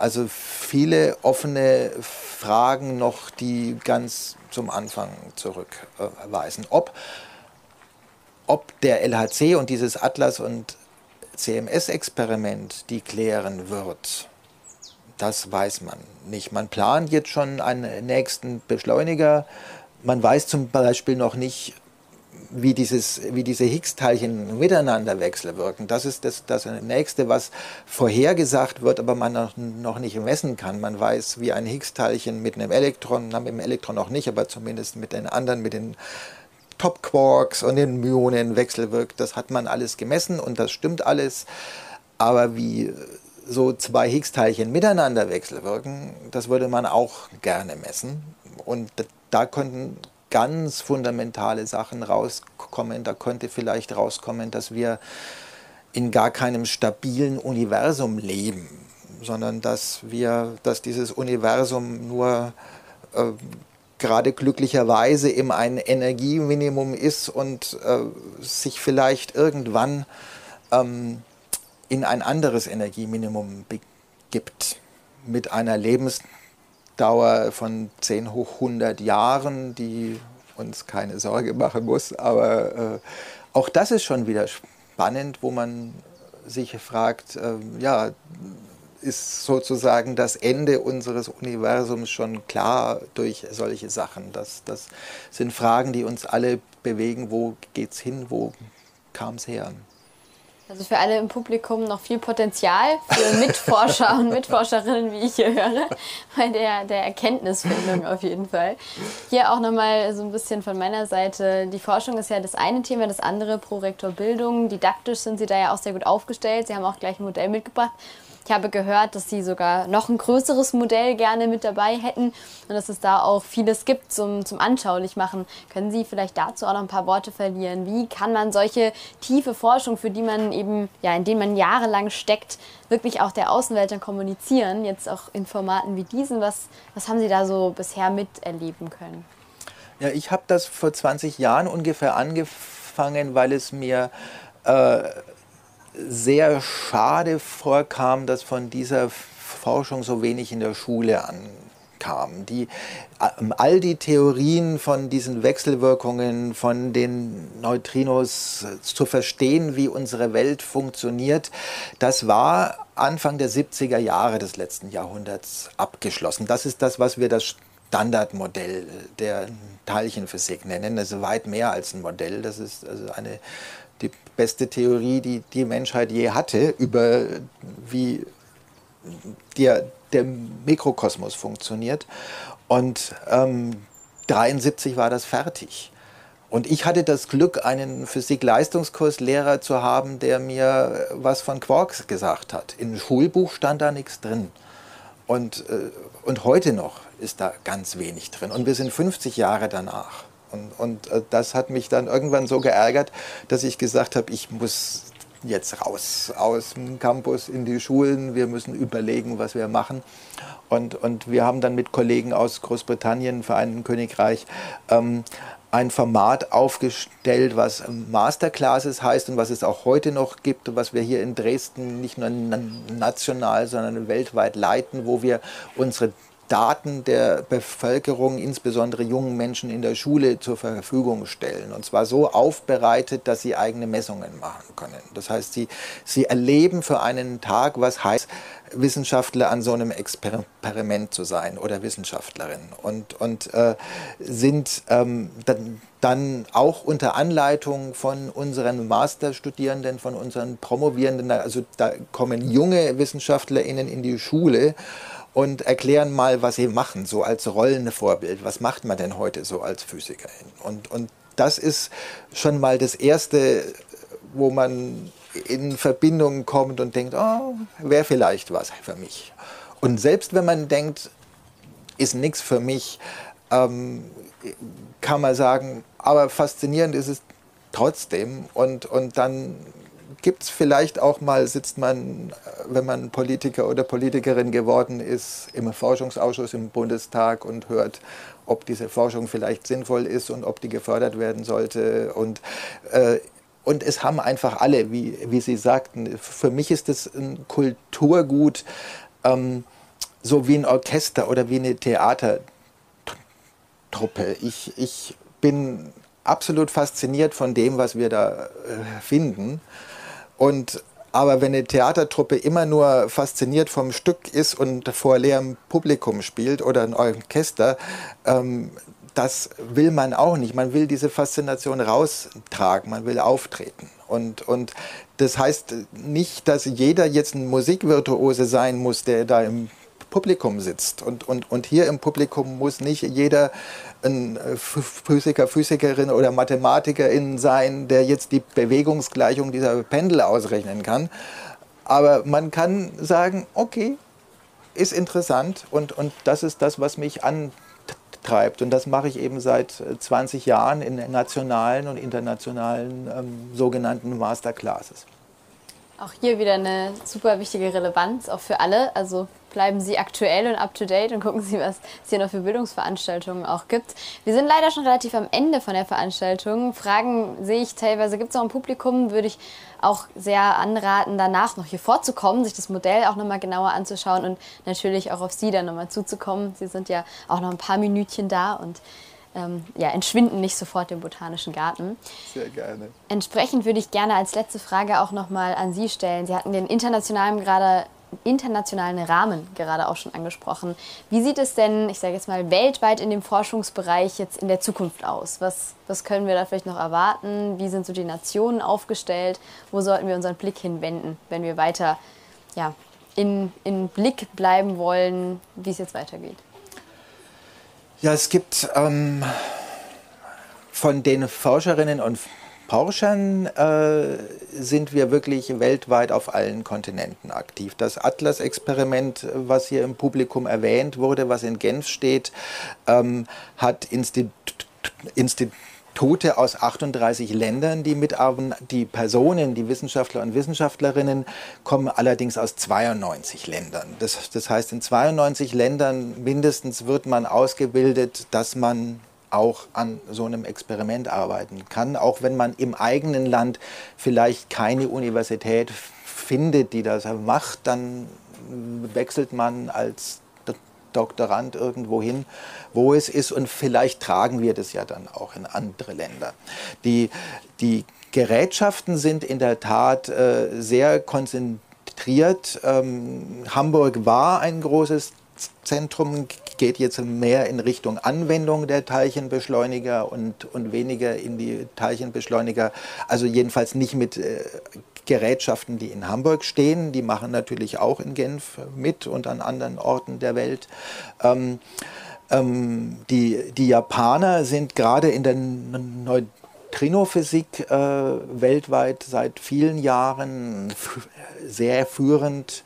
Also viele offene Fragen noch, die ganz zum Anfang zurückweisen. Ob, ob der LHC und dieses Atlas- und CMS-Experiment die klären wird, das weiß man nicht. Man plant jetzt schon einen nächsten Beschleuniger. Man weiß zum Beispiel noch nicht, wie, dieses, wie diese Higgs-Teilchen miteinander wechselwirken. Das ist das, das Nächste, was vorhergesagt wird, aber man noch, noch nicht messen kann. Man weiß, wie ein Higgs-Teilchen mit einem Elektron, na, mit dem Elektron noch nicht, aber zumindest mit den anderen, mit den Top-Quarks und den Myonen wechselwirkt. Das hat man alles gemessen und das stimmt alles. Aber wie so zwei Higgs-Teilchen miteinander wechselwirken, das würde man auch gerne messen. Und da könnten ganz fundamentale Sachen rauskommen. Da könnte vielleicht rauskommen, dass wir in gar keinem stabilen Universum leben, sondern dass wir, dass dieses Universum nur äh, gerade glücklicherweise eben ein Energieminimum ist und äh, sich vielleicht irgendwann ähm, in ein anderes Energieminimum begibt mit einer Lebens Dauer von 10 hoch 100 Jahren, die uns keine Sorge machen muss. Aber äh, auch das ist schon wieder spannend, wo man sich fragt, äh, ja, ist sozusagen das Ende unseres Universums schon klar durch solche Sachen? Das, das sind Fragen, die uns alle bewegen. Wo geht's hin? Wo kam es her? Also für alle im Publikum noch viel Potenzial für Mitforscher und Mitforscherinnen, wie ich hier höre, bei der, der Erkenntnisfindung auf jeden Fall. Hier auch nochmal so ein bisschen von meiner Seite. Die Forschung ist ja das eine Thema, das andere Prorektor Bildung. Didaktisch sind Sie da ja auch sehr gut aufgestellt. Sie haben auch gleich ein Modell mitgebracht. Ich habe gehört, dass Sie sogar noch ein größeres Modell gerne mit dabei hätten und dass es da auch vieles gibt zum, zum anschaulich machen. Können Sie vielleicht dazu auch noch ein paar Worte verlieren? Wie kann man solche tiefe Forschung, für die man eben, ja, in denen man jahrelang steckt, wirklich auch der Außenwelt dann kommunizieren, jetzt auch in Formaten wie diesen? Was, was haben Sie da so bisher miterleben können? Ja, ich habe das vor 20 Jahren ungefähr angefangen, weil es mir äh, sehr schade vorkam, dass von dieser Forschung so wenig in der Schule ankam. Die, ähm, all die Theorien von diesen Wechselwirkungen, von den Neutrinos zu verstehen, wie unsere Welt funktioniert, das war Anfang der 70er Jahre des letzten Jahrhunderts abgeschlossen. Das ist das, was wir das Standardmodell der Teilchenphysik nennen. Das ist weit mehr als ein Modell. Das ist also eine die beste Theorie, die die Menschheit je hatte, über wie der, der Mikrokosmos funktioniert. Und ähm, 73 war das fertig. Und ich hatte das Glück, einen Physik-Leistungskurslehrer zu haben, der mir was von Quarks gesagt hat. Im Schulbuch stand da nichts drin. Und, äh, und heute noch ist da ganz wenig drin. Und wir sind 50 Jahre danach. Und, und äh, das hat mich dann irgendwann so geärgert, dass ich gesagt habe, ich muss jetzt raus aus dem Campus in die Schulen. Wir müssen überlegen, was wir machen. Und, und wir haben dann mit Kollegen aus Großbritannien, Vereinigten Königreich, ähm, ein Format aufgestellt, was Masterclasses heißt und was es auch heute noch gibt, was wir hier in Dresden nicht nur national, sondern weltweit leiten, wo wir unsere Daten der Bevölkerung, insbesondere jungen Menschen in der Schule zur Verfügung stellen. Und zwar so aufbereitet, dass sie eigene Messungen machen können. Das heißt, sie, sie erleben für einen Tag, was heißt, Wissenschaftler an so einem Experiment zu sein oder Wissenschaftlerin und, und äh, sind ähm, dann, dann auch unter Anleitung von unseren Masterstudierenden, von unseren Promovierenden, also da kommen junge WissenschaftlerInnen in die Schule und erklären mal, was sie machen, so als rollende Vorbild. Was macht man denn heute so als Physikerin? Und, und das ist schon mal das Erste, wo man in Verbindung kommt und denkt, oh, wäre vielleicht was für mich. Und selbst wenn man denkt, ist nichts für mich, ähm, kann man sagen, aber faszinierend ist es trotzdem. Und, und dann gibt es vielleicht auch mal, sitzt man, wenn man Politiker oder Politikerin geworden ist, im Forschungsausschuss im Bundestag und hört, ob diese Forschung vielleicht sinnvoll ist und ob die gefördert werden sollte. Und, äh, und es haben einfach alle, wie, wie Sie sagten, für mich ist es ein Kulturgut, ähm, so wie ein Orchester oder wie eine Theatertruppe. Ich, ich bin absolut fasziniert von dem, was wir da äh, finden. Und aber wenn eine Theatertruppe immer nur fasziniert vom Stück ist und vor leerem Publikum spielt oder ein Orchester, ähm, das will man auch nicht. Man will diese Faszination raustragen, man will auftreten. Und, und das heißt nicht, dass jeder jetzt ein Musikvirtuose sein muss, der da im Publikum sitzt. Und, und, und hier im Publikum muss nicht jeder ein Physiker, Physikerin oder Mathematikerin sein, der jetzt die Bewegungsgleichung dieser Pendel ausrechnen kann. Aber man kann sagen, okay, ist interessant und, und das ist das, was mich antreibt. Und das mache ich eben seit 20 Jahren in nationalen und internationalen ähm, sogenannten Masterclasses. Auch hier wieder eine super wichtige Relevanz, auch für alle. Also bleiben Sie aktuell und up to date und gucken Sie, was es hier noch für Bildungsveranstaltungen auch gibt. Wir sind leider schon relativ am Ende von der Veranstaltung. Fragen sehe ich teilweise, gibt es auch im Publikum, würde ich auch sehr anraten, danach noch hier vorzukommen, sich das Modell auch nochmal genauer anzuschauen und natürlich auch auf Sie dann nochmal zuzukommen. Sie sind ja auch noch ein paar Minütchen da und ähm, ja, entschwinden nicht sofort im Botanischen Garten. Sehr gerne. Entsprechend würde ich gerne als letzte Frage auch nochmal an Sie stellen. Sie hatten den internationalen, gerade, internationalen Rahmen gerade auch schon angesprochen. Wie sieht es denn, ich sage jetzt mal, weltweit in dem Forschungsbereich jetzt in der Zukunft aus? Was, was können wir da vielleicht noch erwarten? Wie sind so die Nationen aufgestellt? Wo sollten wir unseren Blick hinwenden, wenn wir weiter ja, in, in Blick bleiben wollen, wie es jetzt weitergeht? Ja, es gibt ähm, von den Forscherinnen und Forschern äh, sind wir wirklich weltweit auf allen Kontinenten aktiv. Das Atlas-Experiment, was hier im Publikum erwähnt wurde, was in Genf steht, ähm, hat Institut, Institut Tote aus 38 Ländern, die mitarbeiten. Die Personen, die Wissenschaftler und Wissenschaftlerinnen, kommen allerdings aus 92 Ländern. Das, das heißt, in 92 Ländern mindestens wird man ausgebildet, dass man auch an so einem Experiment arbeiten kann, auch wenn man im eigenen Land vielleicht keine Universität findet, die das macht, dann wechselt man als Doktorand irgendwo hin, wo es ist und vielleicht tragen wir das ja dann auch in andere Länder. Die, die Gerätschaften sind in der Tat äh, sehr konzentriert. Ähm, Hamburg war ein großes Zentrum, geht jetzt mehr in Richtung Anwendung der Teilchenbeschleuniger und, und weniger in die Teilchenbeschleuniger, also jedenfalls nicht mit äh, Gerätschaften, die in Hamburg stehen. Die machen natürlich auch in Genf mit und an anderen Orten der Welt. Ähm, ähm, die, die Japaner sind gerade in der Neutrinophysik äh, weltweit seit vielen Jahren sehr führend.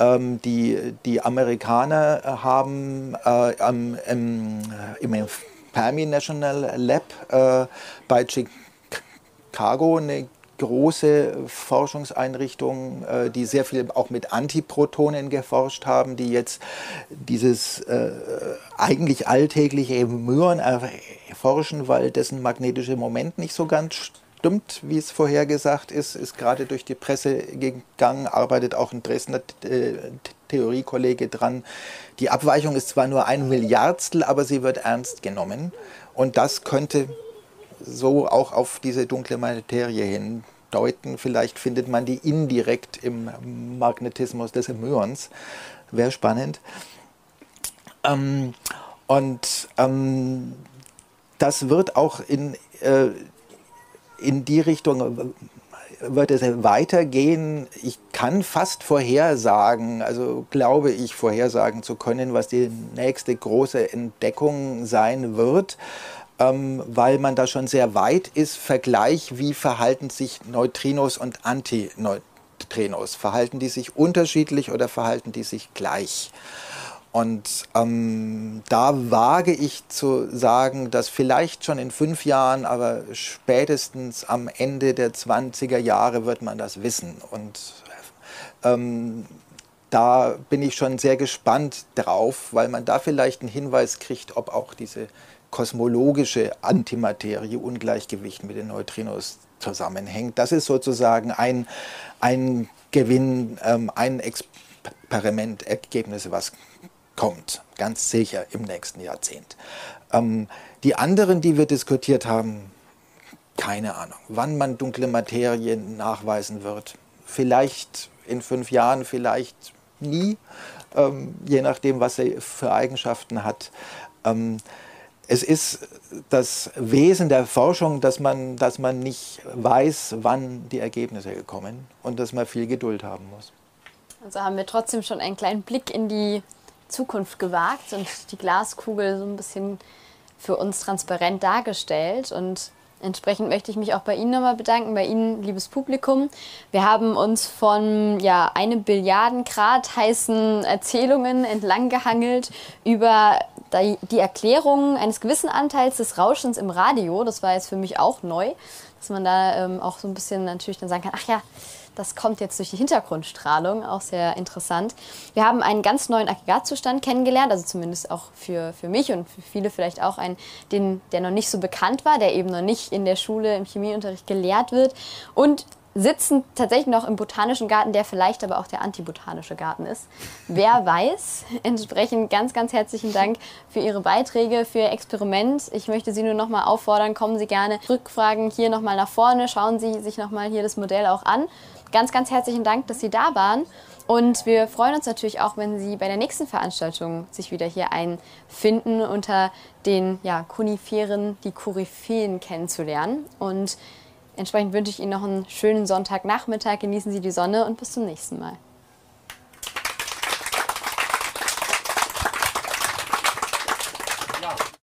Ähm, die, die Amerikaner haben äh, im, im, im Fermi National Lab äh, bei Chicago eine große Forschungseinrichtungen, äh, die sehr viel auch mit Antiprotonen geforscht haben, die jetzt dieses äh, eigentlich alltägliche Myren erforschen, weil dessen magnetische Moment nicht so ganz stimmt, wie es vorhergesagt ist, ist gerade durch die Presse gegangen, arbeitet auch ein Dresdner äh, Theoriekollege dran. Die Abweichung ist zwar nur ein Milliardstel, aber sie wird ernst genommen. Und das könnte so auch auf diese dunkle Materie hindeuten. Vielleicht findet man die indirekt im Magnetismus des Myons. Wäre spannend. Ähm, und ähm, das wird auch in, äh, in die Richtung wird es weitergehen. Ich kann fast vorhersagen, also glaube ich vorhersagen zu können, was die nächste große Entdeckung sein wird ähm, weil man da schon sehr weit ist. Vergleich, wie verhalten sich Neutrinos und Antineutrinos? Verhalten die sich unterschiedlich oder verhalten die sich gleich? Und ähm, da wage ich zu sagen, dass vielleicht schon in fünf Jahren, aber spätestens am Ende der 20er Jahre wird man das wissen. Und ähm, da bin ich schon sehr gespannt drauf, weil man da vielleicht einen Hinweis kriegt, ob auch diese kosmologische Antimaterie Ungleichgewicht mit den Neutrinos zusammenhängt. Das ist sozusagen ein, ein Gewinn, ähm, ein Experimentergebnis, was kommt, ganz sicher im nächsten Jahrzehnt. Ähm, die anderen, die wir diskutiert haben, keine Ahnung, wann man dunkle Materie nachweisen wird. Vielleicht in fünf Jahren, vielleicht nie, ähm, je nachdem, was sie für Eigenschaften hat. Ähm, es ist das Wesen der Forschung, dass man, dass man nicht weiß, wann die Ergebnisse kommen und dass man viel Geduld haben muss. Also haben wir trotzdem schon einen kleinen Blick in die Zukunft gewagt und die Glaskugel so ein bisschen für uns transparent dargestellt. Und entsprechend möchte ich mich auch bei Ihnen nochmal bedanken, bei Ihnen, liebes Publikum. Wir haben uns von ja, einem Billiarden Grad heißen Erzählungen entlang gehangelt über die Erklärung eines gewissen Anteils des Rauschens im Radio. Das war jetzt für mich auch neu, dass man da ähm, auch so ein bisschen natürlich dann sagen kann, ach ja, das kommt jetzt durch die Hintergrundstrahlung, auch sehr interessant. Wir haben einen ganz neuen Aggregatzustand kennengelernt, also zumindest auch für, für mich und für viele vielleicht auch einen, den, der noch nicht so bekannt war, der eben noch nicht in der Schule im Chemieunterricht gelehrt wird. Und sitzen tatsächlich noch im botanischen Garten, der vielleicht aber auch der antibotanische Garten ist. Wer weiß. Entsprechend ganz, ganz herzlichen Dank für Ihre Beiträge, für Ihr Experiment. Ich möchte Sie nur noch mal auffordern, kommen Sie gerne Rückfragen hier noch mal nach vorne, schauen Sie sich noch mal hier das Modell auch an. Ganz, ganz herzlichen Dank, dass Sie da waren. Und wir freuen uns natürlich auch, wenn Sie bei der nächsten Veranstaltung sich wieder hier einfinden, unter den ja, Koniferen, die Koryphäen kennenzulernen. Und entsprechend wünsche ich Ihnen noch einen schönen Sonntagnachmittag. Genießen Sie die Sonne und bis zum nächsten Mal.